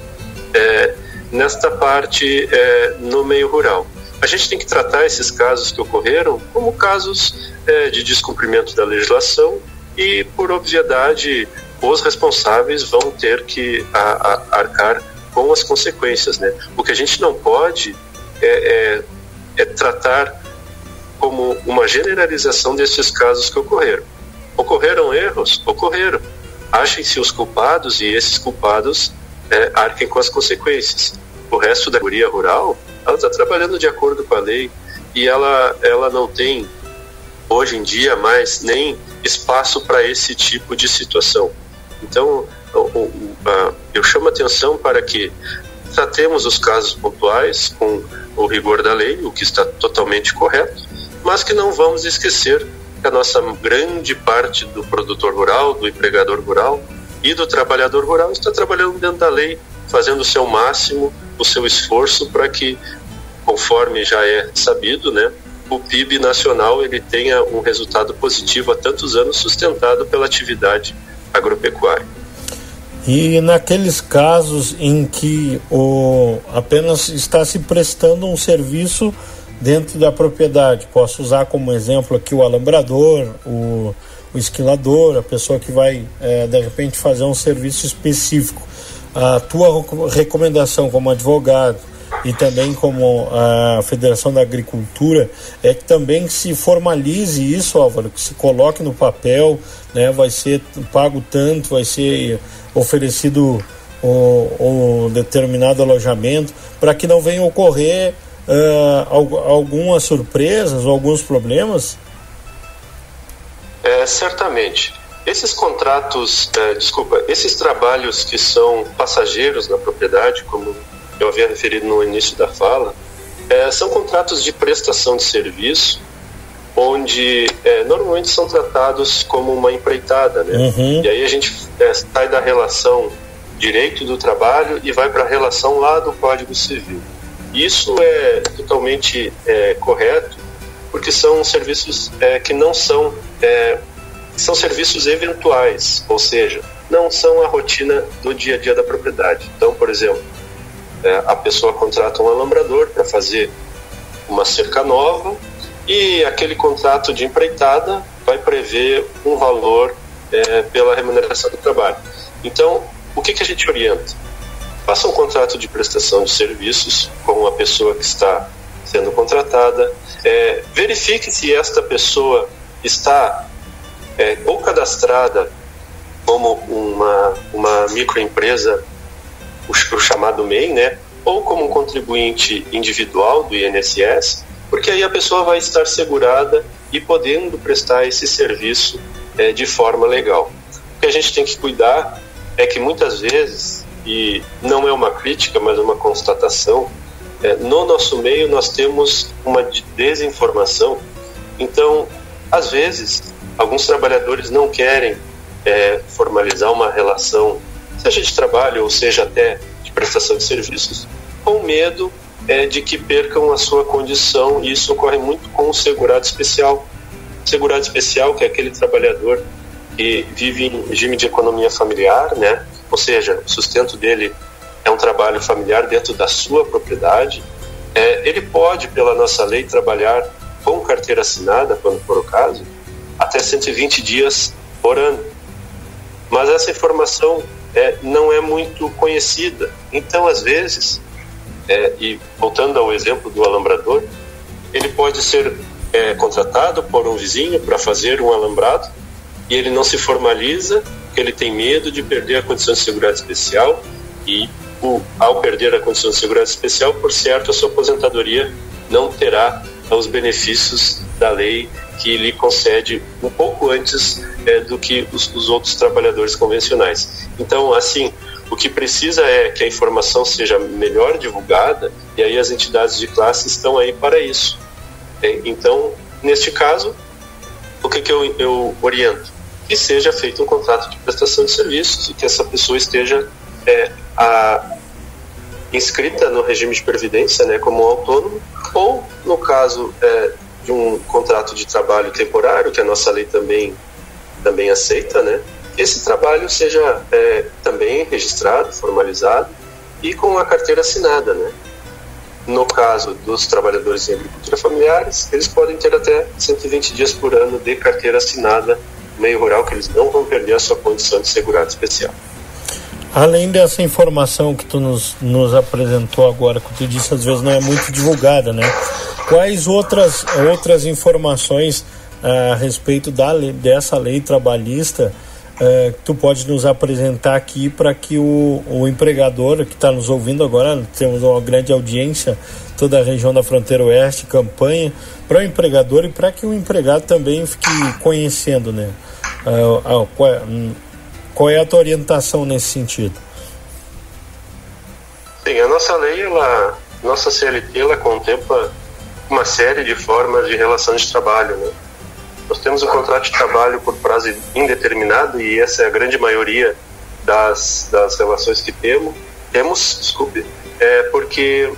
é, nesta parte é, no meio rural. A gente tem que tratar esses casos que ocorreram como casos é, de descumprimento da legislação e, por obviedade, os responsáveis vão ter que a, a, arcar com as consequências. Né? O que a gente não pode é, é é tratar como uma generalização desses casos que ocorreram. Ocorreram erros? Ocorreram. Achem-se os culpados e esses culpados é, arquem com as consequências. O resto da categoria rural, ela está trabalhando de acordo com a lei e ela, ela não tem, hoje em dia, mais nem espaço para esse tipo de situação. Então, eu chamo atenção para que tratemos os casos pontuais com o rigor da lei, o que está totalmente correto, mas que não vamos esquecer que a nossa grande parte do produtor rural, do empregador rural e do trabalhador rural está trabalhando dentro da lei, fazendo o seu máximo, o seu esforço para que, conforme já é sabido, né, o PIB nacional ele tenha um resultado positivo há tantos anos sustentado pela atividade agropecuária. E naqueles casos em que o, apenas está se prestando um serviço dentro da propriedade, posso usar como exemplo aqui o alambrador, o, o esquilador, a pessoa que vai é, de repente fazer um serviço específico. A tua recomendação como advogado e também como a Federação da Agricultura é que também se formalize isso, Álvaro, que se coloque no papel, né, vai ser pago tanto, vai ser oferecido o determinado alojamento, para que não venham ocorrer uh, algumas surpresas ou alguns problemas? É, certamente. Esses contratos, é, desculpa, esses trabalhos que são passageiros na propriedade, como eu havia referido no início da fala, é, são contratos de prestação de serviço, onde é, normalmente são tratados como uma empreitada, né? Uhum. E aí a gente sai da relação direito do trabalho e vai para a relação lá do Código Civil. Isso é totalmente correto, porque são serviços que não são são serviços eventuais, ou seja, não são a rotina do dia a dia da propriedade. Então, por exemplo, é, a pessoa contrata um alambrador para fazer uma cerca nova e aquele contrato de empreitada vai prever um valor é, pela remuneração do trabalho. Então, o que, que a gente orienta? Faça um contrato de prestação de serviços com a pessoa que está sendo contratada, é, verifique se esta pessoa está é, ou cadastrada como uma, uma microempresa, o, o chamado MEI, né? ou como um contribuinte individual do INSS, porque aí a pessoa vai estar segurada e podendo prestar esse serviço é, de forma legal. O que a gente tem que cuidar é que muitas vezes, e não é uma crítica, mas uma constatação, é, no nosso meio nós temos uma desinformação. Então, às vezes, alguns trabalhadores não querem é, formalizar uma relação, seja de trabalho ou seja até de prestação de serviços, com medo é, de que percam a sua condição e isso ocorre muito com o segurado especial. Segurado especial, que é aquele trabalhador que vive em regime de economia familiar, né? Ou seja, o sustento dele é um trabalho familiar dentro da sua propriedade. É, ele pode, pela nossa lei, trabalhar com carteira assinada, quando for o caso, até 120 dias por ano. Mas essa informação é, não é muito conhecida. Então, às vezes, é, e voltando ao exemplo do alambrador, ele pode ser é, contratado por um vizinho para fazer um alambrado e ele não se formaliza ele tem medo de perder a condição de segurança especial e o, ao perder a condição de segurança especial, por certo, a sua aposentadoria não terá os benefícios da lei que lhe concede um pouco antes é, do que os, os outros trabalhadores convencionais. Então, assim, o que precisa é que a informação seja melhor divulgada e aí as entidades de classe estão aí para isso. É, então, neste caso, o que, que eu, eu, oriento? Que seja feito um contrato de prestação de serviços e que essa pessoa esteja é, a, inscrita no regime de previdência né, como autônomo, ou, no caso é, de um contrato de trabalho temporário, que a nossa lei também, também aceita, né, esse trabalho seja é, também registrado, formalizado e com a carteira assinada, né? No caso dos trabalhadores em agricultura familiares, eles podem ter até 120 dias por ano de carteira assinada meio rural, que eles não vão perder a sua condição de segurado especial. Além dessa informação que tu nos, nos apresentou agora, que tu disse às vezes não é muito divulgada, né? Quais outras, outras informações ah, a respeito da, dessa lei trabalhista é, que tu pode nos apresentar aqui para que o, o empregador que está nos ouvindo agora, temos uma grande audiência, toda a região da fronteira oeste, campanha, para o empregador e para que o empregado também fique conhecendo, né? Uh, é, qual é a tua orientação nesse sentido? Sim, a nossa lei, ela, nossa CLT, ela contempla uma série de formas de relação de trabalho, né? Nós temos o contrato de trabalho por prazo indeterminado e essa é a grande maioria das, das relações que temos. Temos, desculpe, é porque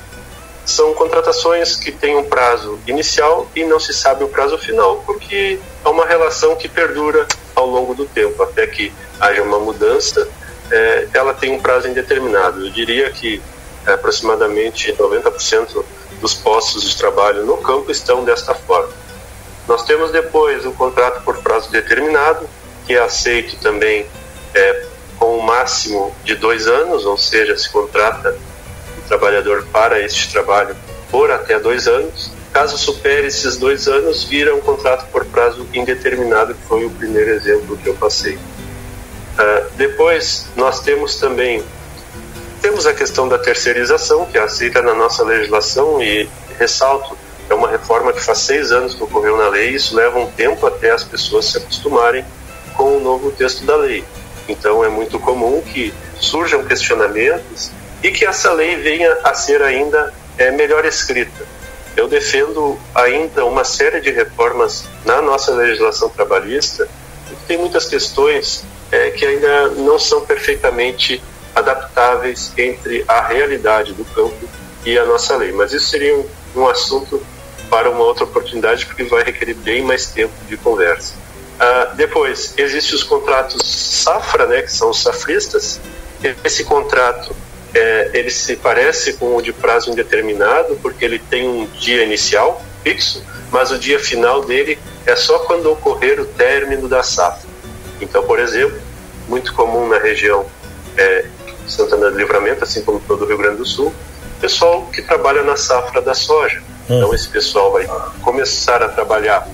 são contratações que têm um prazo inicial e não se sabe o prazo final, porque é uma relação que perdura ao longo do tempo, até que haja uma mudança, é, ela tem um prazo indeterminado. Eu diria que é, aproximadamente 90% dos postos de trabalho no campo estão desta forma. Nós temos depois o contrato por prazo determinado, que é aceito também é, com o um máximo de dois anos, ou seja, se contrata trabalhador para este trabalho por até dois anos. Caso supere esses dois anos, vira um contrato por prazo indeterminado, que foi o primeiro exemplo que eu passei. Uh, depois, nós temos também temos a questão da terceirização, que é aceita na nossa legislação, e ressalto é uma reforma que faz seis anos que ocorreu na lei, e isso leva um tempo até as pessoas se acostumarem com o novo texto da lei. Então é muito comum que surjam questionamentos e que essa lei venha a ser ainda é, melhor escrita. Eu defendo ainda uma série de reformas na nossa legislação trabalhista, porque tem muitas questões é, que ainda não são perfeitamente adaptáveis entre a realidade do campo e a nossa lei. Mas isso seria um, um assunto para uma outra oportunidade, porque vai requerer bem mais tempo de conversa. Uh, depois, existem os contratos safra, né, que são os safristas. Esse contrato é, ele se parece com o de prazo indeterminado, porque ele tem um dia inicial fixo, mas o dia final dele é só quando ocorrer o término da safra. Então, por exemplo, muito comum na região é, Santana do Livramento, assim como todo o Rio Grande do Sul, pessoal que trabalha na safra da soja. Hum. Então esse pessoal vai começar a trabalhar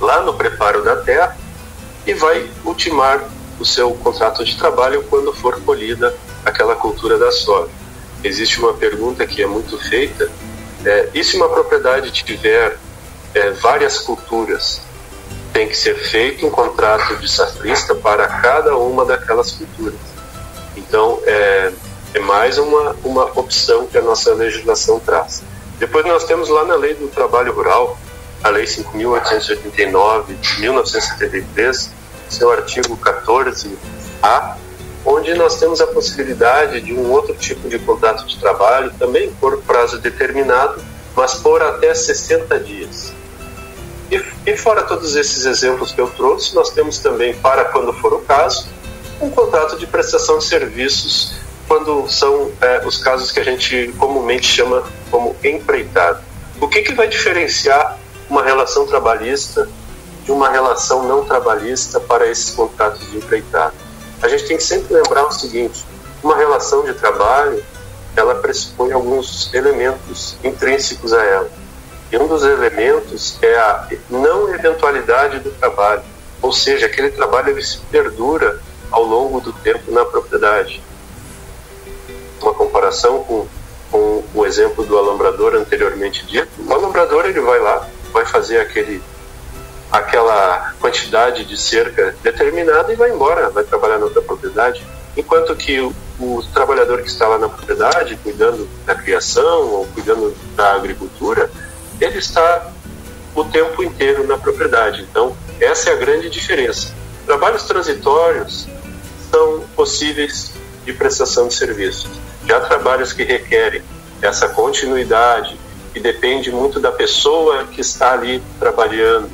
lá no preparo da terra e vai ultimar o seu contrato de trabalho quando for colhida aquela cultura da soja. existe uma pergunta que é muito feita: é, e se uma propriedade tiver é, várias culturas? Tem que ser feito um contrato de safrista para cada uma daquelas culturas. Então, é, é mais uma, uma opção que a nossa legislação traz. Depois nós temos lá na Lei do Trabalho Rural, a Lei 5.889 de 1973, seu artigo 14A, onde nós temos a possibilidade de um outro tipo de contrato de trabalho, também por prazo determinado, mas por até 60 dias. E, e fora todos esses exemplos que eu trouxe, nós temos também, para quando for o caso, um contrato de prestação de serviços quando são é, os casos que a gente comumente chama como empreitado. O que, que vai diferenciar uma relação trabalhista de uma relação não trabalhista para esses contratos de empreitado? A gente tem que sempre lembrar o seguinte: uma relação de trabalho ela pressupõe alguns elementos intrínsecos a ela. E um dos elementos é a não eventualidade do trabalho, ou seja, aquele trabalho ele se perdura ao longo do tempo na propriedade. Uma comparação com, com o exemplo do alambrador anteriormente dito, o alambrador ele vai lá, vai fazer aquele aquela quantidade de cerca determinada e vai embora, vai trabalhar na outra propriedade. Enquanto que o, o trabalhador que está lá na propriedade, cuidando da criação ou cuidando da agricultura, ele está o tempo inteiro na propriedade. Então, essa é a grande diferença. Trabalhos transitórios são possíveis de prestação de serviços. Já trabalhos que requerem essa continuidade, que depende muito da pessoa que está ali trabalhando,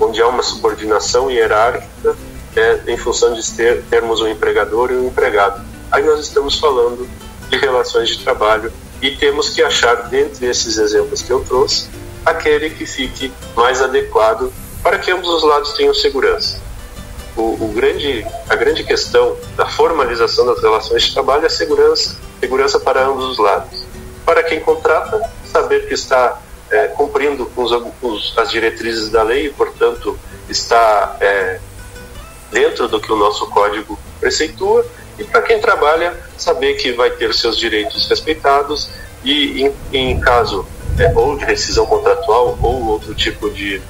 onde há uma subordinação hierárquica é, em função de ter, termos um empregador e um empregado. Aí nós estamos falando de relações de trabalho e temos que achar, dentre esses exemplos que eu trouxe, aquele que fique mais adequado para que ambos os lados tenham segurança o, o, grande, a grande questão da formalização das relações de trabalho é a segurança, segurança para ambos os lados. Para quem contrata, saber que está é, cumprindo com os, os, as diretrizes da lei e, portanto, está é, dentro do que o nosso código preceitua. E para quem trabalha, saber que vai ter seus direitos respeitados e, em, em caso é, ou de rescisão contratual ou outro tipo de,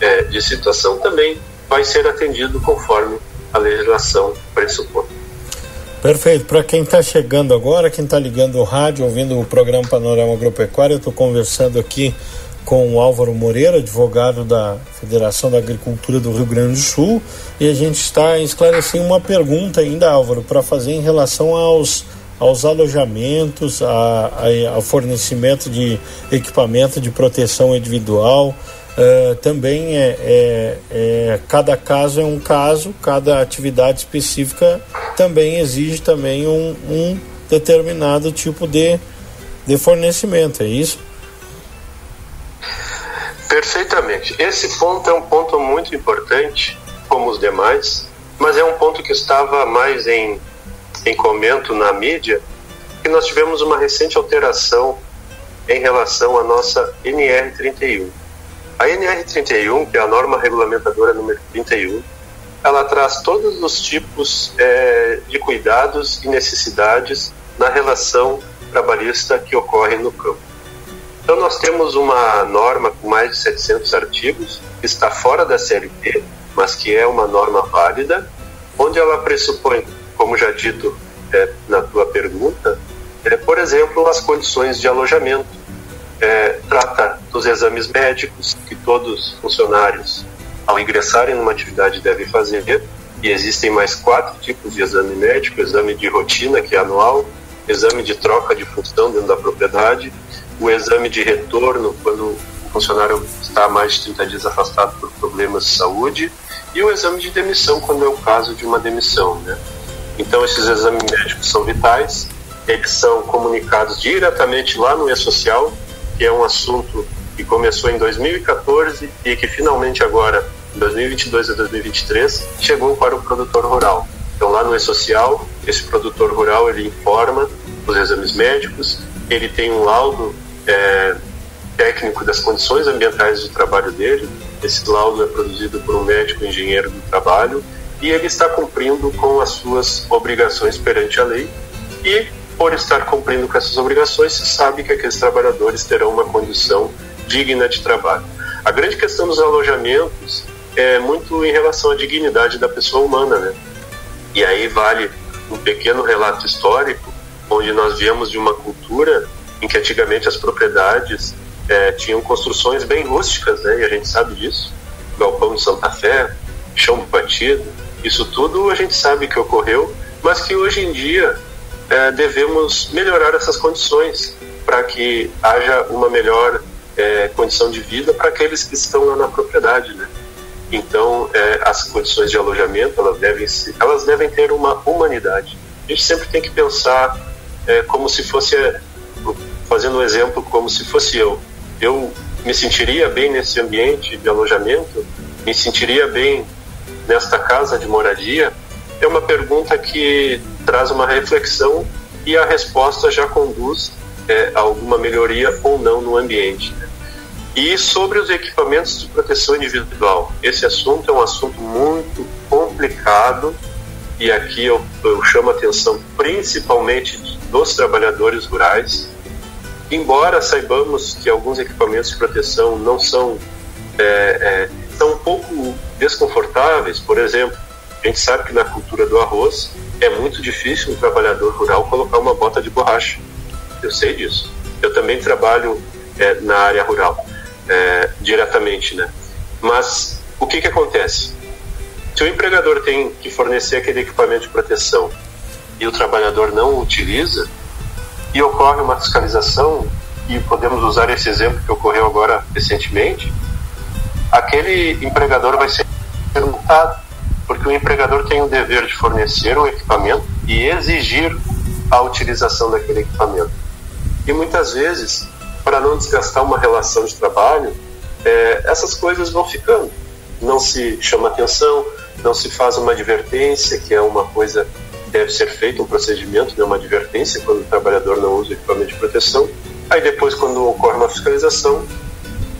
é, de situação, também vai ser atendido conforme a legislação pressupõe. Perfeito. Para quem está chegando agora, quem está ligando o rádio, ouvindo o programa Panorama Agropecuário, eu estou conversando aqui com o Álvaro Moreira, advogado da Federação da Agricultura do Rio Grande do Sul, e a gente está esclarecendo uma pergunta ainda, Álvaro, para fazer em relação aos, aos alojamentos, a, a, ao fornecimento de equipamento de proteção individual, Uh, também é, é, é, cada caso é um caso, cada atividade específica também exige também um, um determinado tipo de, de fornecimento, é isso? Perfeitamente. Esse ponto é um ponto muito importante, como os demais, mas é um ponto que estava mais em, em comento na mídia, que nós tivemos uma recente alteração em relação à nossa NR31 a NR31, que é a norma regulamentadora número 31, ela traz todos os tipos é, de cuidados e necessidades na relação trabalhista que ocorre no campo. Então, nós temos uma norma com mais de 700 artigos, que está fora da CLT, mas que é uma norma válida, onde ela pressupõe, como já dito é, na tua pergunta, é, por exemplo, as condições de alojamento, é, trata dos exames médicos que todos funcionários, ao ingressarem numa atividade, devem fazer. E existem mais quatro tipos de exame médico: exame de rotina, que é anual, exame de troca de função dentro da propriedade, o exame de retorno, quando o funcionário está mais de 30 dias afastado por problemas de saúde, e o exame de demissão, quando é o caso de uma demissão. Né? Então, esses exames médicos são vitais, eles são comunicados diretamente lá no E-Social, que é um assunto que começou em 2014 e que finalmente agora, em 2022 a 2023, chegou para o produtor rural. Então lá no E-Social, esse produtor rural ele informa os exames médicos, ele tem um laudo é, técnico das condições ambientais de trabalho dele, esse laudo é produzido por um médico engenheiro do trabalho e ele está cumprindo com as suas obrigações perante a lei e por estar cumprindo com essas obrigações, se sabe que aqueles trabalhadores terão uma condição digna de trabalho. A grande questão dos alojamentos é muito em relação à dignidade da pessoa humana, né? E aí vale um pequeno relato histórico, onde nós viemos de uma cultura em que antigamente as propriedades é, tinham construções bem rústicas, né? E a gente sabe disso. Galpão de Santa Fé, chão batido, isso tudo a gente sabe que ocorreu, mas que hoje em dia é, devemos melhorar essas condições para que haja uma melhor é, condição de vida para aqueles que estão lá na propriedade, né? Então, é, as condições de alojamento elas devem elas devem ter uma humanidade. A gente sempre tem que pensar é, como se fosse fazendo um exemplo como se fosse eu. Eu me sentiria bem nesse ambiente de alojamento, me sentiria bem nesta casa de moradia. É uma pergunta que traz uma reflexão e a resposta já conduz é, a alguma melhoria ou não no ambiente. E sobre os equipamentos de proteção individual, esse assunto é um assunto muito complicado e aqui eu, eu chamo a atenção principalmente dos trabalhadores rurais. Embora saibamos que alguns equipamentos de proteção não são é, é, um pouco desconfortáveis, por exemplo, a gente sabe que na cultura do arroz é muito difícil um trabalhador rural colocar uma bota de borracha. Eu sei disso. Eu também trabalho é, na área rural é, diretamente, né? Mas o que que acontece? Se o empregador tem que fornecer aquele equipamento de proteção e o trabalhador não o utiliza e ocorre uma fiscalização e podemos usar esse exemplo que ocorreu agora recentemente, aquele empregador vai ser multado porque o empregador tem o dever de fornecer o equipamento e exigir a utilização daquele equipamento. E muitas vezes, para não desgastar uma relação de trabalho, é, essas coisas vão ficando. Não se chama atenção, não se faz uma advertência, que é uma coisa que deve ser feita, um procedimento, né, uma advertência quando o trabalhador não usa o equipamento de proteção. Aí depois, quando ocorre uma fiscalização,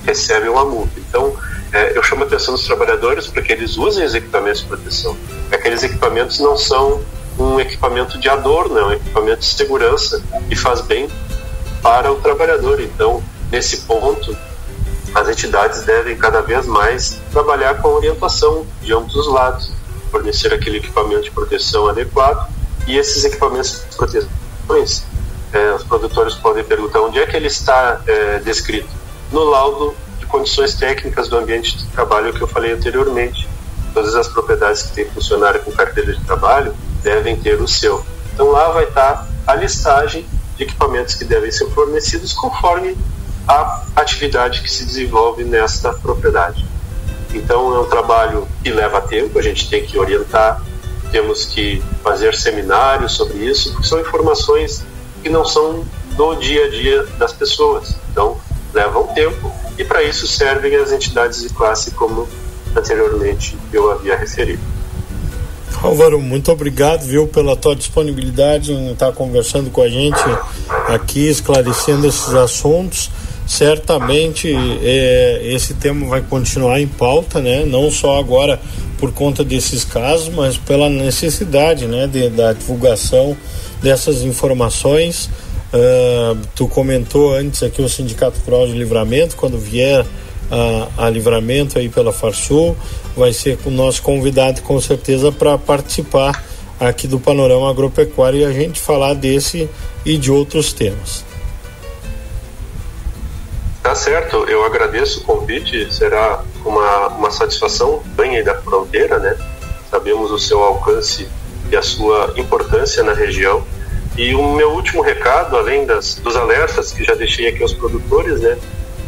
recebe uma multa. Então, é, eu chamo a atenção dos trabalhadores para que eles usem os equipamentos de proteção. Aqueles equipamentos não são um equipamento de adorno, é um equipamento de segurança e faz bem para o trabalhador. Então, nesse ponto, as entidades devem cada vez mais trabalhar com orientação de ambos os lados, fornecer aquele equipamento de proteção adequado e esses equipamentos de proteção. É, os produtores podem perguntar onde é que ele está é, descrito no laudo condições técnicas do ambiente de trabalho que eu falei anteriormente. Todas as propriedades que têm funcionário com carteira de trabalho devem ter o seu. Então lá vai estar a listagem de equipamentos que devem ser fornecidos conforme a atividade que se desenvolve nesta propriedade. Então é um trabalho que leva tempo, a gente tem que orientar, temos que fazer seminários sobre isso, porque são informações que não são do dia a dia das pessoas. Então levam tempo e para isso servem as entidades de classe como anteriormente eu havia referido. Álvaro, muito obrigado, viu, pela tua disponibilidade em estar conversando com a gente aqui, esclarecendo esses assuntos. Certamente é, esse tema vai continuar em pauta, né? Não só agora por conta desses casos, mas pela necessidade, né, de, da divulgação dessas informações Uh, tu comentou antes aqui o Sindicato Rural de Livramento, quando vier a, a Livramento aí pela Farsul, vai ser o nosso convidado com certeza para participar aqui do Panorama Agropecuário e a gente falar desse e de outros temas. Tá certo, eu agradeço o convite, será uma, uma satisfação aí da fronteira, né? Sabemos o seu alcance e a sua importância na região e o meu último recado, além das, dos alertas que já deixei aqui aos produtores, né,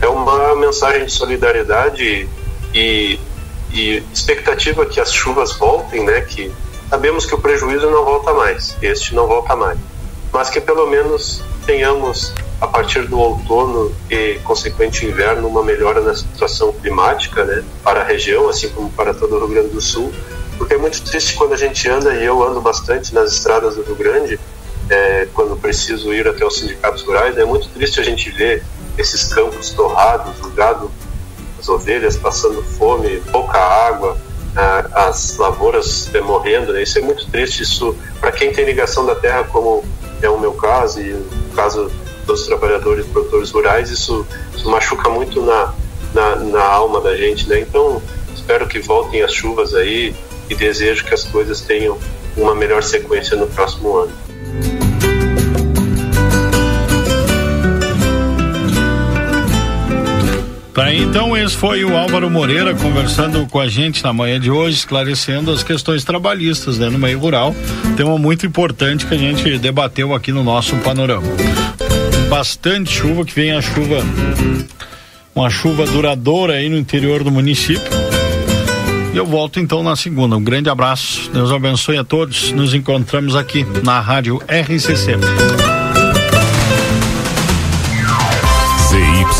é uma mensagem de solidariedade e, e expectativa que as chuvas voltem, né, que sabemos que o prejuízo não volta mais, este não volta mais, mas que pelo menos tenhamos a partir do outono e consequente inverno uma melhora na situação climática, né, para a região, assim como para todo o Rio Grande do Sul, porque é muito triste quando a gente anda e eu ando bastante nas estradas do Rio Grande é, quando preciso ir até os sindicatos rurais, é muito triste a gente ver esses campos torrados, o gado, as ovelhas passando fome, pouca água, é, as lavouras morrendo. Né? Isso é muito triste. Isso, para quem tem ligação da terra como é o meu caso e o caso dos trabalhadores produtores rurais, isso, isso machuca muito na, na, na, alma da gente, né? Então, espero que voltem as chuvas aí e desejo que as coisas tenham uma melhor sequência no próximo ano. Tá, então esse foi o Álvaro Moreira conversando com a gente na manhã de hoje, esclarecendo as questões trabalhistas né, no meio rural. Tema muito importante que a gente debateu aqui no nosso panorama. Bastante chuva, que vem a chuva, uma chuva duradoura aí no interior do município. E eu volto então na segunda. Um grande abraço, Deus abençoe a todos. Nos encontramos aqui na Rádio RCC.